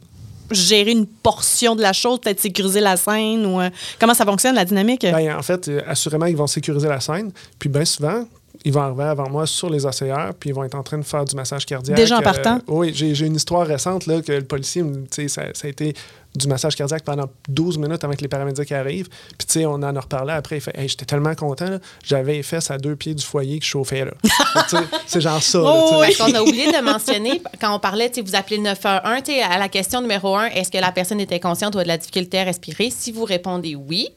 gérer une portion de la chose, peut-être sécuriser la scène ou... euh, comment ça fonctionne, la dynamique? Ben, en fait, euh, assurément, ils vont sécuriser la scène. Puis bien souvent, ils vont arriver avant moi sur les OCR, puis ils vont être en train de faire du massage cardiaque. Déjà en Euh, partant? oui, j'ai une histoire récente là, que le policier, me- tu sais, ça, ça a été du massage cardiaque pendant 12 minutes avant que les paramédics arrivent. Puis, tu sais, on en a reparlé après. Il fait Hey, J'étais tellement content. là. J'avais les fesses à deux pieds du foyer que je chauffais. là. C'est genre ça. là. Oh, oui. Parce qu'on a oublié de mentionner, quand on parlait, tu sais, vous appelez le 911, tu sais, à la question numéro un, est-ce que la personne était consciente ou a de la difficulté à respirer? Si vous répondez oui,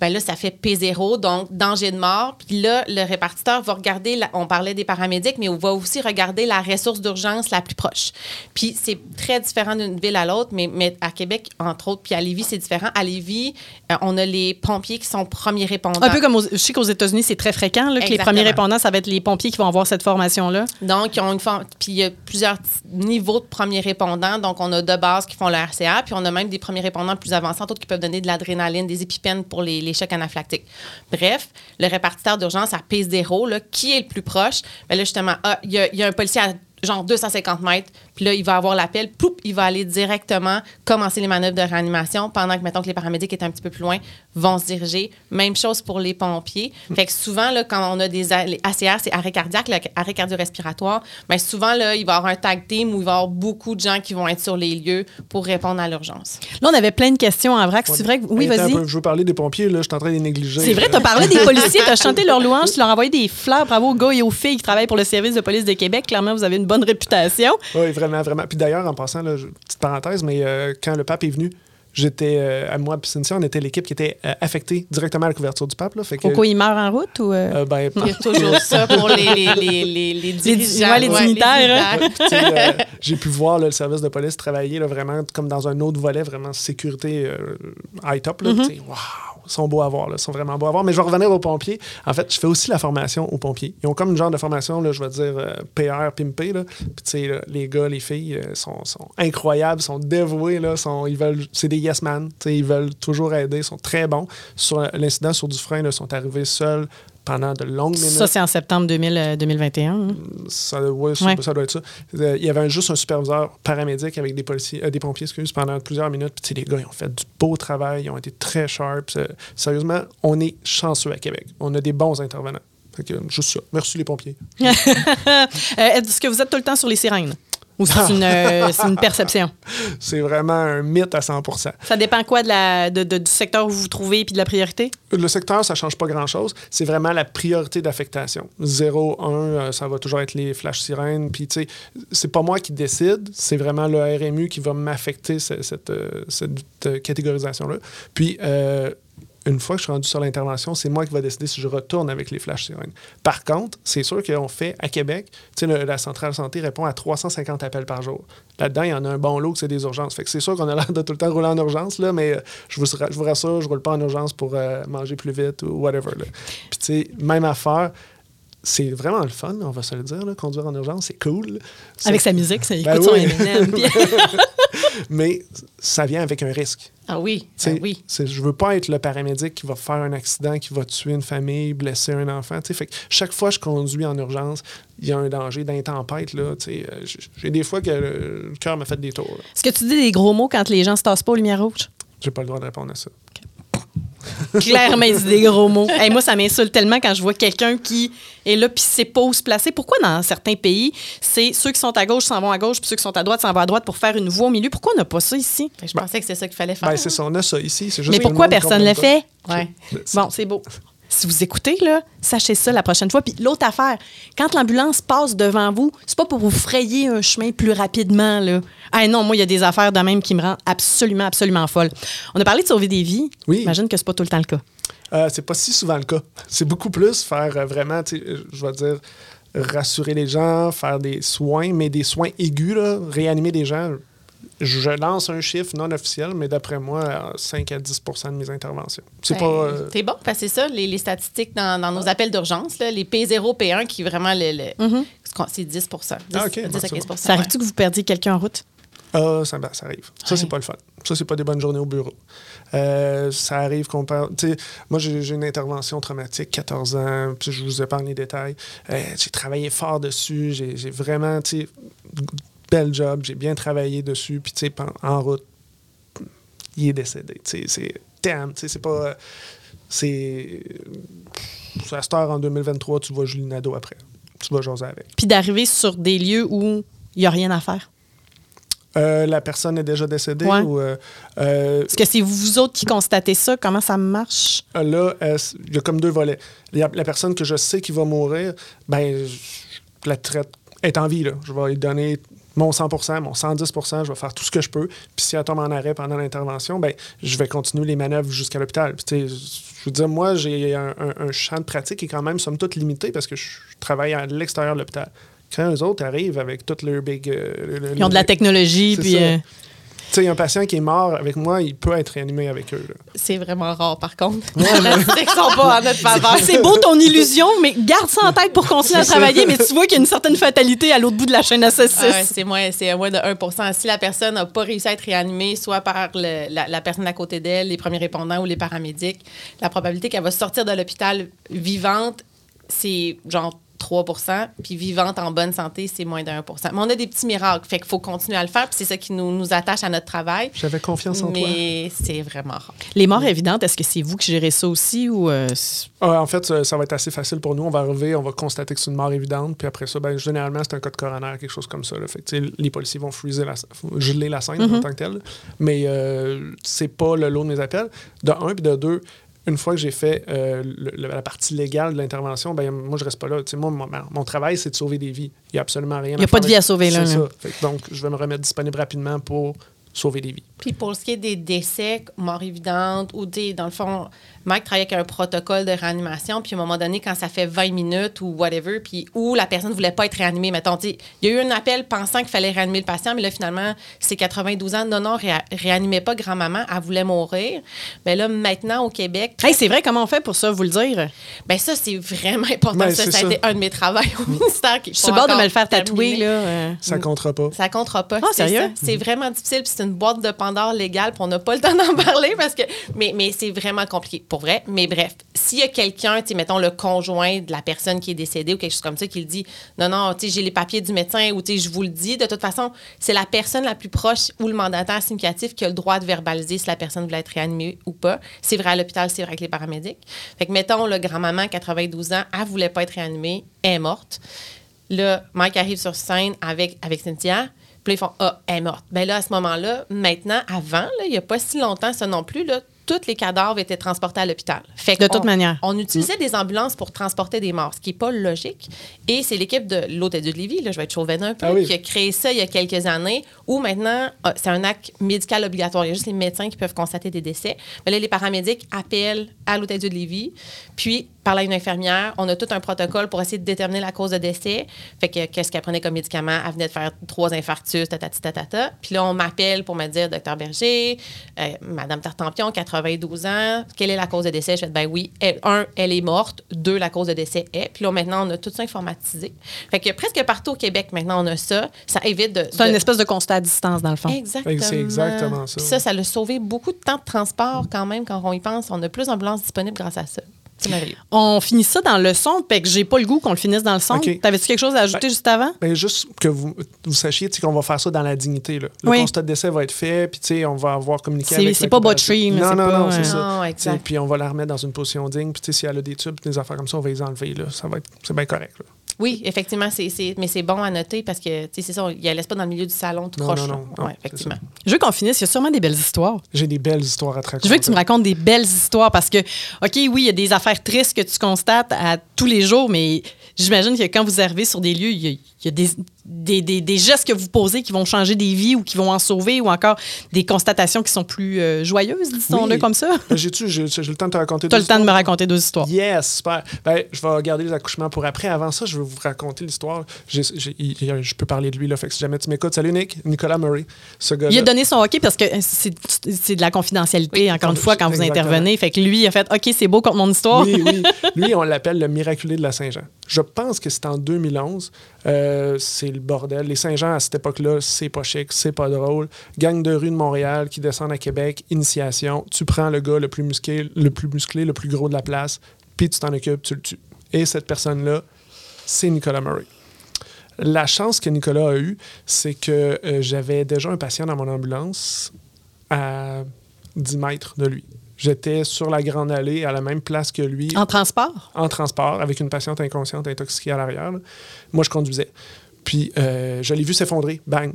ben là, ça fait P0, donc danger de mort. Puis là, le répartiteur va regarder, la- on parlait des paramédics, mais on va aussi regarder la ressource d'urgence la plus proche. Puis c'est très différent d'une ville à l'autre, mais, mais à Québec, entre autres, puis à Lévis, c'est différent. À Lévis, euh, on a les pompiers qui sont premiers répondants. Un peu comme aux- je sais qu'aux États-Unis, c'est très fréquent là, que les premiers répondants, ça va être les pompiers qui vont avoir cette formation-là. Donc, ils ont une forme. Puis, il y a plusieurs niveaux de premiers répondants. Donc, on a de base qui font le RCA, puis on a même des premiers répondants plus avancés, d'autres qui peuvent donner de l'adrénaline, des épipènes pour les, les chocs anaphylactiques. Bref, le répartiteur d'urgence à P0, là, qui est le plus proche? Bien là, justement, ah, il y, a- il y a un policier à genre 250 mètres, puis là, il va avoir l'appel, poup, il va aller directement commencer les manœuvres de réanimation pendant que, mettons, que les paramédics étaient un petit peu plus loin, vont se diriger. Même chose pour les pompiers. Fait que souvent, là, quand on a des ACR, c'est arrêt cardiaque, arrêt cardio-respiratoire, mais souvent, là, il va y avoir un tag team où il va y avoir beaucoup de gens qui vont être sur les lieux pour répondre à l'urgence. Là, on avait plein de questions en vrac. C'est vrai que... Oui, vas-y. Je veux parler des pompiers, là, je suis en train de les négliger. C'est vrai, tu as parlé des policiers, tu as chanté leur louange, tu leur as envoyé des fleurs. Bravo aux gars et aux filles qui travaillent pour le service de police de Québec. Clairement, vous avez une bonne réputation. Oui, vraiment, vraiment. Puis d'ailleurs, en passant, là, petite parenthèse, mais euh, quand le pape est venu, j'étais, euh, à moi et Cynthia, on était l'équipe qui était euh, affectée directement à la couverture du pape. Là, fait que, Pourquoi ils meurent en route ou. euh? euh, ben, Il y a toujours ça pour les, les, les, les, les dirigeants. ouais, les dignitaires. Ouais, j'ai pu voir là, le service de police travailler là, vraiment comme dans un autre volet, vraiment sécurité euh, high top. Là, ils sont beaux à voir, là, sont vraiment beaux à voir. Mais je vais revenir aux pompiers. En fait, je fais aussi la formation aux pompiers. Ils ont comme une genre de formation, je vais dire euh, PR, pimpé. Là. Tu sais, les gars, les filles euh, sont, incroyables, sont dévoués, ils veulent, c'est des yes man. Tu sais, Ils veulent toujours aider, sont très bons. Sur l'incident sur du frein, là, ils sont arrivés seuls pendant de longues minutes. Ça, c'est en septembre 2000, euh, 2021. hein? Ça, ouais, ça, Ouais. ça doit être ça. Euh, Il y avait un- juste un superviseur paramédic avec des policiers, euh, des pompiers, excuse, pendant plusieurs minutes. Puis, les gars, ils ont fait du beau travail, ils ont été très sharp. Sérieusement, on est chanceux à Québec. On a des bons intervenants. Fait que, juste ça. Merci les pompiers. Est-ce que vous êtes tout le temps sur les sirènes? Ou c'est une, euh, c'est une perception? C'est vraiment un mythe à 100 Ça dépend quoi de la, de- de- du secteur où vous vous trouvez puis de la priorité? Le secteur, ça change pas grand-chose. C'est vraiment la priorité d'affectation. 0, 1, euh, ça va toujours être les flashs sirènes. Puis, tu sais, c'est pas moi qui décide, c'est vraiment le RMU qui va m'affecter ce- cette, euh, cette, catégorisation-là. Puis, euh, une fois que je suis rendu sur l'intervention, c'est moi qui va décider si je retourne avec les flashs sirènes. Par contre, c'est sûr qu'on fait à Québec, le- la centrale santé répond à 350 appels par jour. Là-dedans, il y en a un bon lot que c'est des urgences. Fait que c'est sûr qu'on a l'air de tout le temps rouler en urgence, là, mais euh, je vous, je vous rassure, je roule pas en urgence pour euh, manger plus vite ou whatever. là. Puis, tu sais, même affaire, c'est vraiment le fun, on va se le dire. là, conduire en urgence, c'est cool. Avec sa musique, ça écoute Ben son oui. Puis- Mais ça vient avec un risque. Ah oui, ben oui. Je veux pas être le paramédic qui va faire un accident, qui va tuer une famille, blesser un enfant. Fait que chaque fois que je conduis en urgence, il y a un danger d'intempête. Euh, J'ai des fois que le cœur me fait des tours. Est-ce que tu dis des gros mots quand les gens se tassent pas aux lumières rouges? J'ai pas le droit de répondre à ça. Clairement, il dit des gros mots. Hey, moi, ça m'insulte tellement quand je vois quelqu'un qui est là puis sait pas où se placer. Pourquoi dans certains pays, c'est ceux qui sont à gauche s'en vont à gauche puis ceux qui sont à droite s'en vont à droite pour faire une voie au milieu? Pourquoi on n'a pas ça ici? Je pensais que c'est ça qu'il fallait faire. Ben, c'est ça, on a ça ici. juste Mais pourquoi personne ne le fait? Ouais. Bon, c'est beau. Si vous écoutez, là, sachez ça la prochaine fois. Puis l'autre affaire, quand l'ambulance passe devant vous, c'est pas pour vous frayer un chemin plus rapidement, là. Ah non, moi, il y a des affaires de même qui me rendent absolument, absolument folle. On a parlé de sauver des vies. Oui. J'imagine que c'est pas tout le temps le cas. Euh, c'est pas si souvent le cas. C'est beaucoup plus faire euh, vraiment, je vais dire, rassurer les gens, faire des soins, mais des soins aigus, là, réanimer des gens. Je lance un chiffre non officiel, mais d'après moi, euh, 5 à 10% de mes interventions. C'est Ben, pas. euh, C'est bon, parce que c'est ça, les, les statistiques dans, dans nos appels d'urgence, là, les P0, P1, qui vraiment, le, qu'on- c'est 10 10, Ah, ok, 10 bon, à c'est 15 bon. Ça arrive-tu que vous perdiez quelqu'un en route? Ah, ça, ben, ça arrive. Ça, c'est pas le fun. Ça, c'est pas des bonnes journées au bureau. Euh, ça arrive qu'on parle. Moi, j'ai j'ai une intervention traumatique, 14 ans, puis je vous épargne les détails. Euh, j'ai travaillé fort dessus. J'ai j'ai vraiment, tu sais, bel job. J'ai bien travaillé dessus. Puis, tu sais, en route, il est décédé. C'est. Damn, tu sais, c'est pas. C'est. À cette heure, en 2023, tu vois Julie Nadeau après. Tu vas jaser avec. Puis d'arriver sur des lieux où il n'y a rien à faire? Euh, la personne est déjà décédée Ouais. ou. euh, euh, Est-ce que c'est vous autres qui constatez ça? Comment ça marche? Là, il y a comme deux volets. Il y a la personne que je sais qui va mourir, ben, je la traite est en vie. Là. Je vais lui donner mon 100% mon 110% je vais faire tout ce que je peux. Puis si elle tombe en arrêt pendant l'intervention, ben, je vais continuer les manœuvres jusqu'à l'hôpital. Je veux dire, moi, j'ai un, un- un champ de pratique qui est quand même, somme toute, limité parce que je travaille à l'extérieur de l'hôpital. Quand eux autres arrivent avec toutes leurs big... euh, Ils ont de la technologie, puis... euh, sais, un patient qui est mort avec moi, il peut être réanimé avec eux. C'est vraiment rare, par contre. Les statistiques sont pas en notre faveur. C'est beau ton illusion, mais garde ça en tête pour continuer à travailler. Mais tu vois qu'il y a une certaine fatalité à l'autre bout de la chaîne saucisses. Ah ouais, c'est moins, c'est moins de 1% Si la personne n'a pas réussi à être réanimée, soit par le- la, la personne à côté d'elle, les premiers répondants ou les paramédics, la probabilité qu'elle va sortir de l'hôpital vivante, c'est genre 3 puis vivante en bonne santé, c'est moins de 1 Mais on a des petits miracles, fait qu'il faut continuer à le faire, puis c'est ça qui nous, nous attache à notre travail. J'avais confiance en toi. Mais c'est vraiment rare. Les morts évidentes, est-ce que c'est vous qui gérez ça aussi ou euh, Ah, en fait, ça, ça va être assez facile pour nous. On va arriver, on va constater que c'est une mort évidente, puis après ça, ben, généralement, c'est un cas de coroner, quelque chose comme ça. là. Fait que, les policiers vont freezer la, geler la scène en tant que telle. Mais euh, c'est pas le lot de mes appels. De un, puis de deux, une fois que j'ai fait euh, le- la partie légale de l'intervention, ben, moi, je reste pas là. Tu sais, moi, mon, mon travail, c'est de sauver des vies. Il n'y a absolument rien Il y a pas de vie à sauver, là, là. que donc, je vais me remettre disponible rapidement pour sauver des vies. Puis pour ce qui est des décès, mort évidente, ou des, dans le fond, Mike travaille avec un protocole de réanimation, puis à un moment donné, quand ça fait 20 minutes ou whatever, puis où la personne ne voulait pas être réanimée, mettons, il y a eu un appel pensant qu'il fallait réanimer le patient, mais là, finalement, c'est 92 ans, non, non, réa- réanimez pas grand-maman, elle voulait mourir. Mais là, maintenant, au Québec, Hey, c'est vrai, comment on fait pour ça, vous le dire? ben ça, c'est vraiment important. Ben, ça, c'est ça a ça. été un de mes travaux au ministère qui Je suis bord de me le faire tatouer, là. euh. Ça comptera pas. Ça comptera pas. Ah, c'est sérieux? C'est vraiment difficile. puis C'est une boîte de Pandore légale, puis on n'a pas le temps d'en parler parce que. Mais, mais c'est vraiment compliqué, pour vrai. Mais bref, s'il y a quelqu'un, mettons le conjoint de la personne qui est décédée ou quelque chose comme ça, qui le dit non, non, j'ai les papiers du médecin ou je vous le dis, de toute façon, c'est la personne la plus proche ou le mandataire significatif qui a le droit de verbaliser si la personne voulait être réanimée ou pas. C'est vrai à l'hôpital, c'est vrai avec les paramédics. Fait que, mettons, le grand-maman, 92 ans, elle voulait pas être réanimée, elle est morte. Là, Mike arrive sur scène avec, avec Cynthia. Puis ils font Ah, elle est morte. Ben là, à ce moment-là, maintenant, avant, il n'y a pas si longtemps, ça non plus, là, tous les cadavres étaient transportés à l'hôpital. Fait De qu'on- toute manière. On utilisait des ambulances pour transporter des morts, ce qui n'est pas logique. Et c'est l'équipe de l'Hôtel de Lévis, là, je vais être chauvin un peu, Ah oui. qui a créé ça il y a quelques années, où maintenant, ah, c'est un acte médical obligatoire. Il y a juste les médecins qui peuvent constater des décès. Mais là, les paramédics appellent à l'Hôtel de Lévis, puis parlé à une infirmière. On a tout un protocole pour essayer de déterminer la cause de décès. Fait que qu'est-ce qu'elle prenait comme médicament? Elle venait de faire trois infarctus, tatati tatata. Puis là, on m'appelle pour me dire, docteur Berger, euh, Madame Tartampion, 92 ans, quelle est la cause de décès? Je fais, ben oui, elle- un, elle est morte. Deux, la cause de décès est. Puis là, maintenant, on a tout ça informatisé. Fait que presque partout au Québec, maintenant, on a ça. Ça évite de. C'est de- une espèce de constat à distance, dans le fond. Exactement. C'est exactement ça. Puis ça, ça a sauvé beaucoup de temps de transport quand même quand on y pense. On a plus d'ambulances disponibles grâce à ça. On finit ça dans le son, fait que j'ai pas le goût qu'on le finisse dans le son. T'avais-tu quelque chose à ajouter juste avant? Ben, juste que vous, vous sachiez qu'on va faire ça dans la dignité. Là. Le Oui. constat de décès va être fait, puis tu sais, on va avoir communiqué C'est- avec c'est pas botchery, Non, c'est non, pas, non, c'est euh, ça. Exact. Puis on va la remettre dans une position digne. Puis tu sais, si elle a des tubes, des affaires comme ça, on va les enlever. Là. Ça va être, c'est bien correct. là. Oui, effectivement, c'est, c'est- mais c'est bon à noter parce que, tu sais, c'est ça, il ne laisse pas dans le milieu du salon tout Non, croche. non, là. non, non, Ouais, c'est effectivement. Je veux qu'on finisse. Il y a sûrement des belles histoires. J'ai des belles histoires à te raconter. Je veux que tu me racontes des belles histoires parce que, OK, oui, il y a des affaires tristes que tu constates à tous les jours, mais j'imagine que quand vous arrivez sur des lieux, il y a, il y a des, des, des- des gestes que vous posez qui vont changer des vies ou qui vont en sauver ou encore des constatations qui sont plus euh, joyeuses, disons-le Oui. comme ça? Ben, J'ai-tu j'ai, j'ai le temps de te raconter Tu as deux le temps de me histoires? raconter deux histoires. Yes, super. Ben, je vais garder les accouchements pour après. Avant ça, je vais vous raconter l'histoire. Je peux parler de lui, là. Fait que si jamais tu m'écoutes, salut Nick, Nicolas Murray. Ce gars-là. Il a donné son OK parce que c'est c'est de la confidentialité, Oui, encore une fois, quand vous intervenez. Fait que lui, il a fait OK, c'est beau contre mon histoire. Oui, oui. Lui, on l'appelle le miraculé de la Saint-Jean. Je pense que c'est en 2011. Euh, c'est le bordel. Les Saint-Jean, à cette époque-là, c'est pas chic, c'est pas drôle. Gang de rue de Montréal qui descendent à Québec, initiation. Tu prends le gars le plus musclé, le plus, musclé, le plus gros de la place, puis tu t'en occupes, tu le tues. Et cette personne-là, c'est Nicolas Murray. La chance que Nicolas a eue, c'est que euh, j'avais déjà un patient dans mon ambulance à 10 mètres de lui. J'étais sur la grande allée à la même place que lui En transport? en transport avec une patiente inconsciente intoxiquée à l'arrière. Moi, je conduisais. Puis, euh, je l'ai vu s'effondrer. Bang.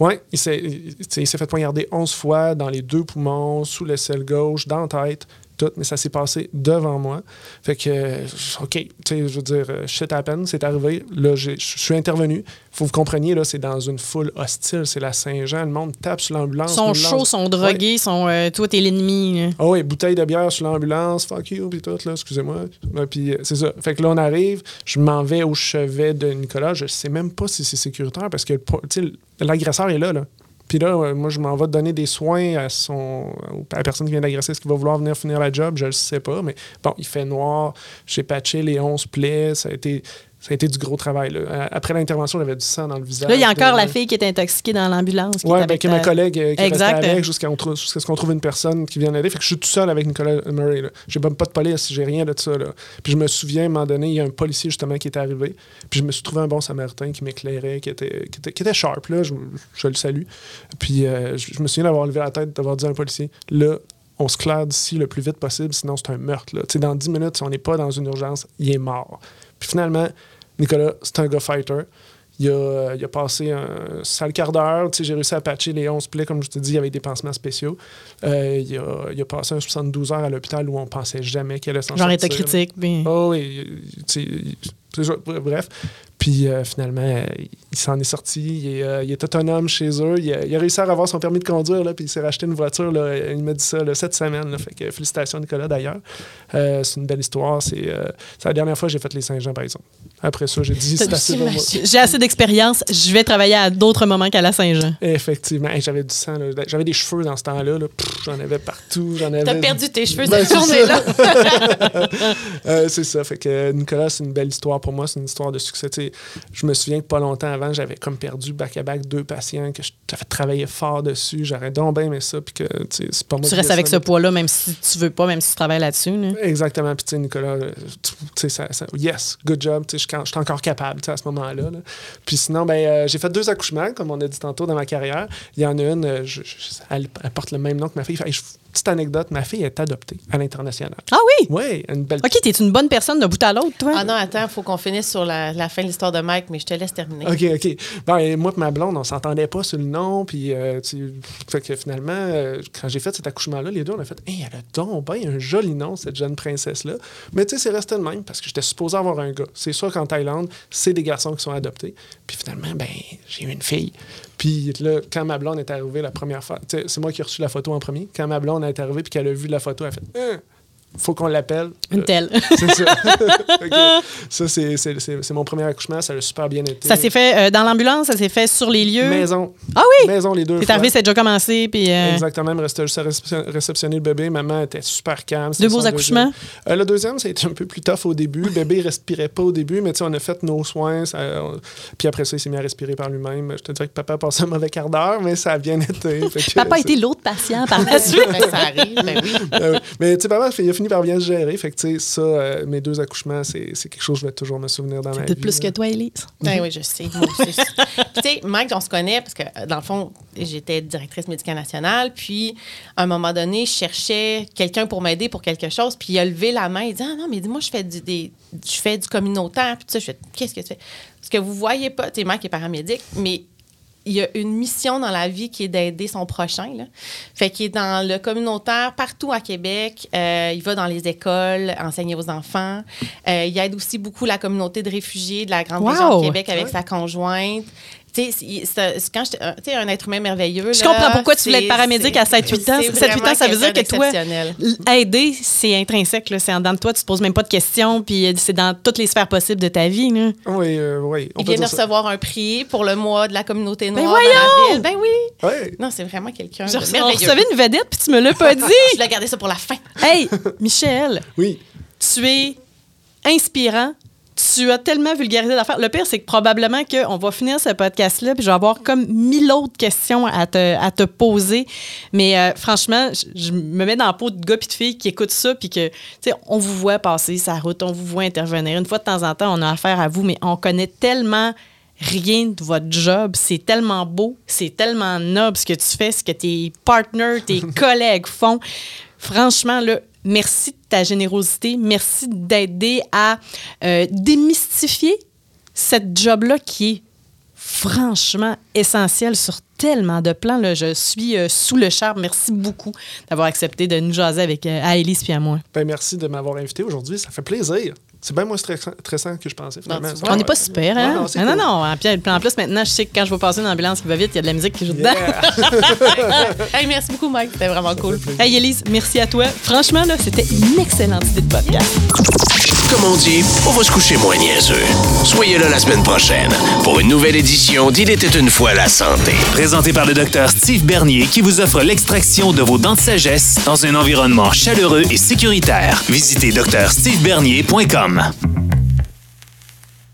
Ouais, il s'est, fait poignarder 11 fois dans les deux poumons, sous l'aisselle gauche, dans la tête, tout. Mais ça s'est passé devant moi. Fait que, OK, tu sais, je veux dire, euh, shit happen, c'est arrivé. Là, je suis intervenu. faut que vous compreniez, là, c'est dans une foule hostile. C'est la Saint-Jean. Le monde tape sur l'ambulance. Ils sont chauds, sont drogués, sont. euh, toi, t'es l'ennemi. ah oui, bouteille de bière sur l'ambulance, fuck you, puis tout, là, excusez-moi. Ouais, Puis euh, c'est ça. Fait que là, on arrive, je m'en vais au chevet de Nicolas. Je sais même pas si c'est sécuritaire parce que, tu sais, l'agresseur est là, là. Puis là, euh, moi, je m'en vais donner des soins à, son, à la personne qui vient d'agresser. Est-ce qu'il va vouloir venir finir la job? Je le sais pas. Mais bon, il fait noir. J'ai patché les 11 plaies. Ça a été, ça a été du gros travail. là. Euh, Après l'intervention, j'avais du sang dans le visage. Là, il y a encore de- la fille qui est intoxiquée dans l'ambulance. Oui, ben, avec qui est ma ta- collègue euh, qui est restée avec jusqu'à ce qu'on trouve une personne qui vient l'aider. Fait que je suis tout seul avec Nicolas Murray. J'ai même pas de police, j'ai rien de ça. Là. Puis je me souviens, à un moment donné, il y a un policier justement qui est arrivé. Puis je me suis trouvé un bon samaritain qui m'éclairait, qui était, qui, était, qui était sharp. Là. Je, je le salue. Puis euh, je, je me souviens d'avoir levé la tête, d'avoir dit à un policier, là, on se claire d'ici le plus vite possible, sinon c'est un meurtre. Là. Tu sais, Dans 10 minutes, si on n'est pas dans une urgence, il est mort. Puis finalement, Nicolas, c'est un gars fighter. Il a, il a passé un sale quart d'heure. Tu sais, J'ai réussi à patcher les 11 plaies, comme je te dis, avec des pansements spéciaux. Euh, il, a, il a passé un 72 heures à l'hôpital où on pensait jamais qu'il allait s'en Genre sortir. état critique. puis- Oh oui, il- bref. Puis euh, finalement, euh, il s'en est sorti. Il est, euh, il est autonome chez eux. Il a, il a réussi à avoir son permis de conduire. Là, puis il s'est racheté une voiture. Là, il m'a dit ça là, cette semaine. Là, fait que félicitations, Nicolas, d'ailleurs. Euh, c'est une belle histoire. C'est la dernière fois que j'ai fait les Saint-Jean, par exemple. Après ça, j'ai dit c'est assez. J'ai assez d'expérience. Je vais travailler à d'autres moments qu'à la Saint-Jean. Effectivement. Hey, j'avais du sang. là. J'avais des cheveux dans ce temps-là. J'en avais partout. J'en avais... T'as perdu tes cheveux Ben, cette journée-là. C'est ça. Fait que Nicolas, c'est une belle histoire pour moi. C'est une histoire de succès. Je me souviens que pas longtemps avant, j'avais comme perdu back-à-back deux patients que j'avais travaillé fort dessus. J'aurais donc bien aimé ça. Puis que, c'est pas moi Tu restes avec ce poids-là, même si tu veux pas, même si tu travailles là-dessus. là. Exactement. Puis, Nicolas, euh, ça, ça- yes, good job. Je suis encore capable, à ce moment-là. là. Puis sinon, ben, euh, j'ai fait deux accouchements, comme on a dit tantôt dans ma carrière. Il y en a une, euh, je- je- elle, elle porte le même nom que ma fille. Fait, je- petite anecdote, ma fille est adoptée à l'international. Ah oui? Oui, une belle OK, t'es une bonne personne d'un bout à l'autre, toi? Ah non, attends, il faut qu'on finisse sur la, la fin de l'histoire de Mike, mais je te laisse terminer. OK, OK. Ben, moi et ma blonde, on s'entendait pas sur le nom. Puis, euh, tu- fait que finalement, euh, quand j'ai fait cet accouchement-là, les deux, on a fait Hey, elle a donc ben un joli nom, cette jeune princesse-là. Mais tu sais, c'est resté le même parce que j'étais supposé avoir un gars. C'est sûr qu'en Thaïlande, c'est des garçons qui sont adoptés. Puis finalement, ben, j'ai eu une fille. Puis là, quand ma blonde est arrivée la première fois, tu sais, c'est moi qui ai reçu la photo en premier. Quand ma blonde est arrivée puis qu'elle a vu la photo, elle fait Hein? Faut qu'on l'appelle. Une telle. C'est ça. Ça, c'est- c'est c'est- c'est mon premier accouchement. Ça a super bien été. ça s'est fait euh, dans l'ambulance, ça s'est fait sur les lieux? Maison. Ah oui! Maison, les deux. T'es arrivé, c'est déjà commencé, puis... euh, Exactement. Il me restait juste à réception- réceptionner le bébé. Maman était super calme. Deux beaux accouchements? deuxième. Euh, le deuxième, ça a été un peu plus tough au début. Le bébé ne respirait pas au début, mais tu sais, on a fait nos soins. ça- on- Puis après ça, il s'est mis à respirer par lui-même. Je te dirais que papa a passé un mauvais quart d'heure, mais ça a bien été. Que Papa a été l'autre patient par la suite. Ben, ça arrive, ben oui. Ah oui. Mais tu sais, papa, il a fini par bien se gérer. Fait que tu sais, ça, euh, mes deux accouchements, c'est c'est quelque chose que je vais toujours me souvenir dans ma vie. Peut-être plus que toi, Élise. Ben oui, je sais. Tu sais, Mike, on se connaît parce que, dans le fond, j'étais directrice médicale nationale. Puis, à un moment donné, je cherchais quelqu'un pour m'aider pour quelque chose. Puis, il a levé la main. Il dit Ah non, mais dis-moi, je fais du, des, je fais du communautaire. Puis, tout ça, je fais Qu'est-ce que tu fais Parce que vous voyez pas, tu sais, Mike est paramédic, mais il y a une mission dans la vie qui est d'aider son prochain. Là. Fait qu'il est dans le communautaire partout à Québec. Euh, il va dans les écoles, enseigner aux enfants. Euh, il aide aussi beaucoup la communauté de réfugiés de la grande Wow! région de Québec avec Ouais. sa conjointe. Tu sais, quand j'étais- un- tu sais, un être humain merveilleux. Je là, comprends pourquoi tu voulais être paramédic à 7-8 ans. c'est 7-8 ans, ça veut dire que toi, aider, c'est intrinsèque. C'est en dedans de toi. Tu te poses même pas de questions. Puis euh, c'est dans toutes les sphères possibles de ta vie. là. Oui, euh, oui. on Il vient de ça. recevoir un prix pour le mois de la communauté Ben noire dans voyons! la ville. Ben oui. Ouais. Non, c'est vraiment quelqu'un Je recevait une vedette, puis tu me l'as pas dit. Je l'ai gardé ça pour la fin. hey, Michel, Oui. tu es inspirant. Tu as tellement vulgarisé l'affaire. Le pire, c'est que probablement qu'on va finir ce podcast-là, puis je vais avoir comme mille autres questions à te, à te poser. Mais euh, franchement, je, je me mets dans la peau de gars puis de filles qui écoutent ça, puis que, tu sais, on vous voit passer sa route, on vous voit intervenir. Une fois de temps en temps, on a affaire à vous, mais on connaît tellement rien de votre job. C'est tellement beau, c'est tellement noble ce que tu fais, ce que tes partners, tes collègues font. Franchement, là, merci de ta générosité. Merci d'aider à euh, démystifier cette job-là qui est franchement essentielle sur tellement de plans. Je suis euh, sous le charme. Merci beaucoup d'avoir accepté de nous jaser avec euh, à Élise puis à moi. Ben, merci de m'avoir invité aujourd'hui. Ça fait plaisir. C'est bien moins stressant, stressant que je pensais, finalement. vois. On n'est pas super, hein? non, non, non, cool. non. En plus, en plus, maintenant, je sais que quand je vais passer une ambulance qui va vite, il y a de la musique qui joue dedans. Yeah. Hey, merci beaucoup, Mike. C'était vraiment cool. Hey, Élise, merci à toi. Franchement, là, c'était une excellente idée de podcast. Comme on dit, on va se coucher moins niaiseux. Soyez là la semaine prochaine pour une nouvelle édition d'Il était une fois la santé. Présenté par le docteur Steve Bernier qui vous offre l'extraction de vos dents de sagesse dans un environnement chaleureux et sécuritaire. Visitez drstevebernier.com.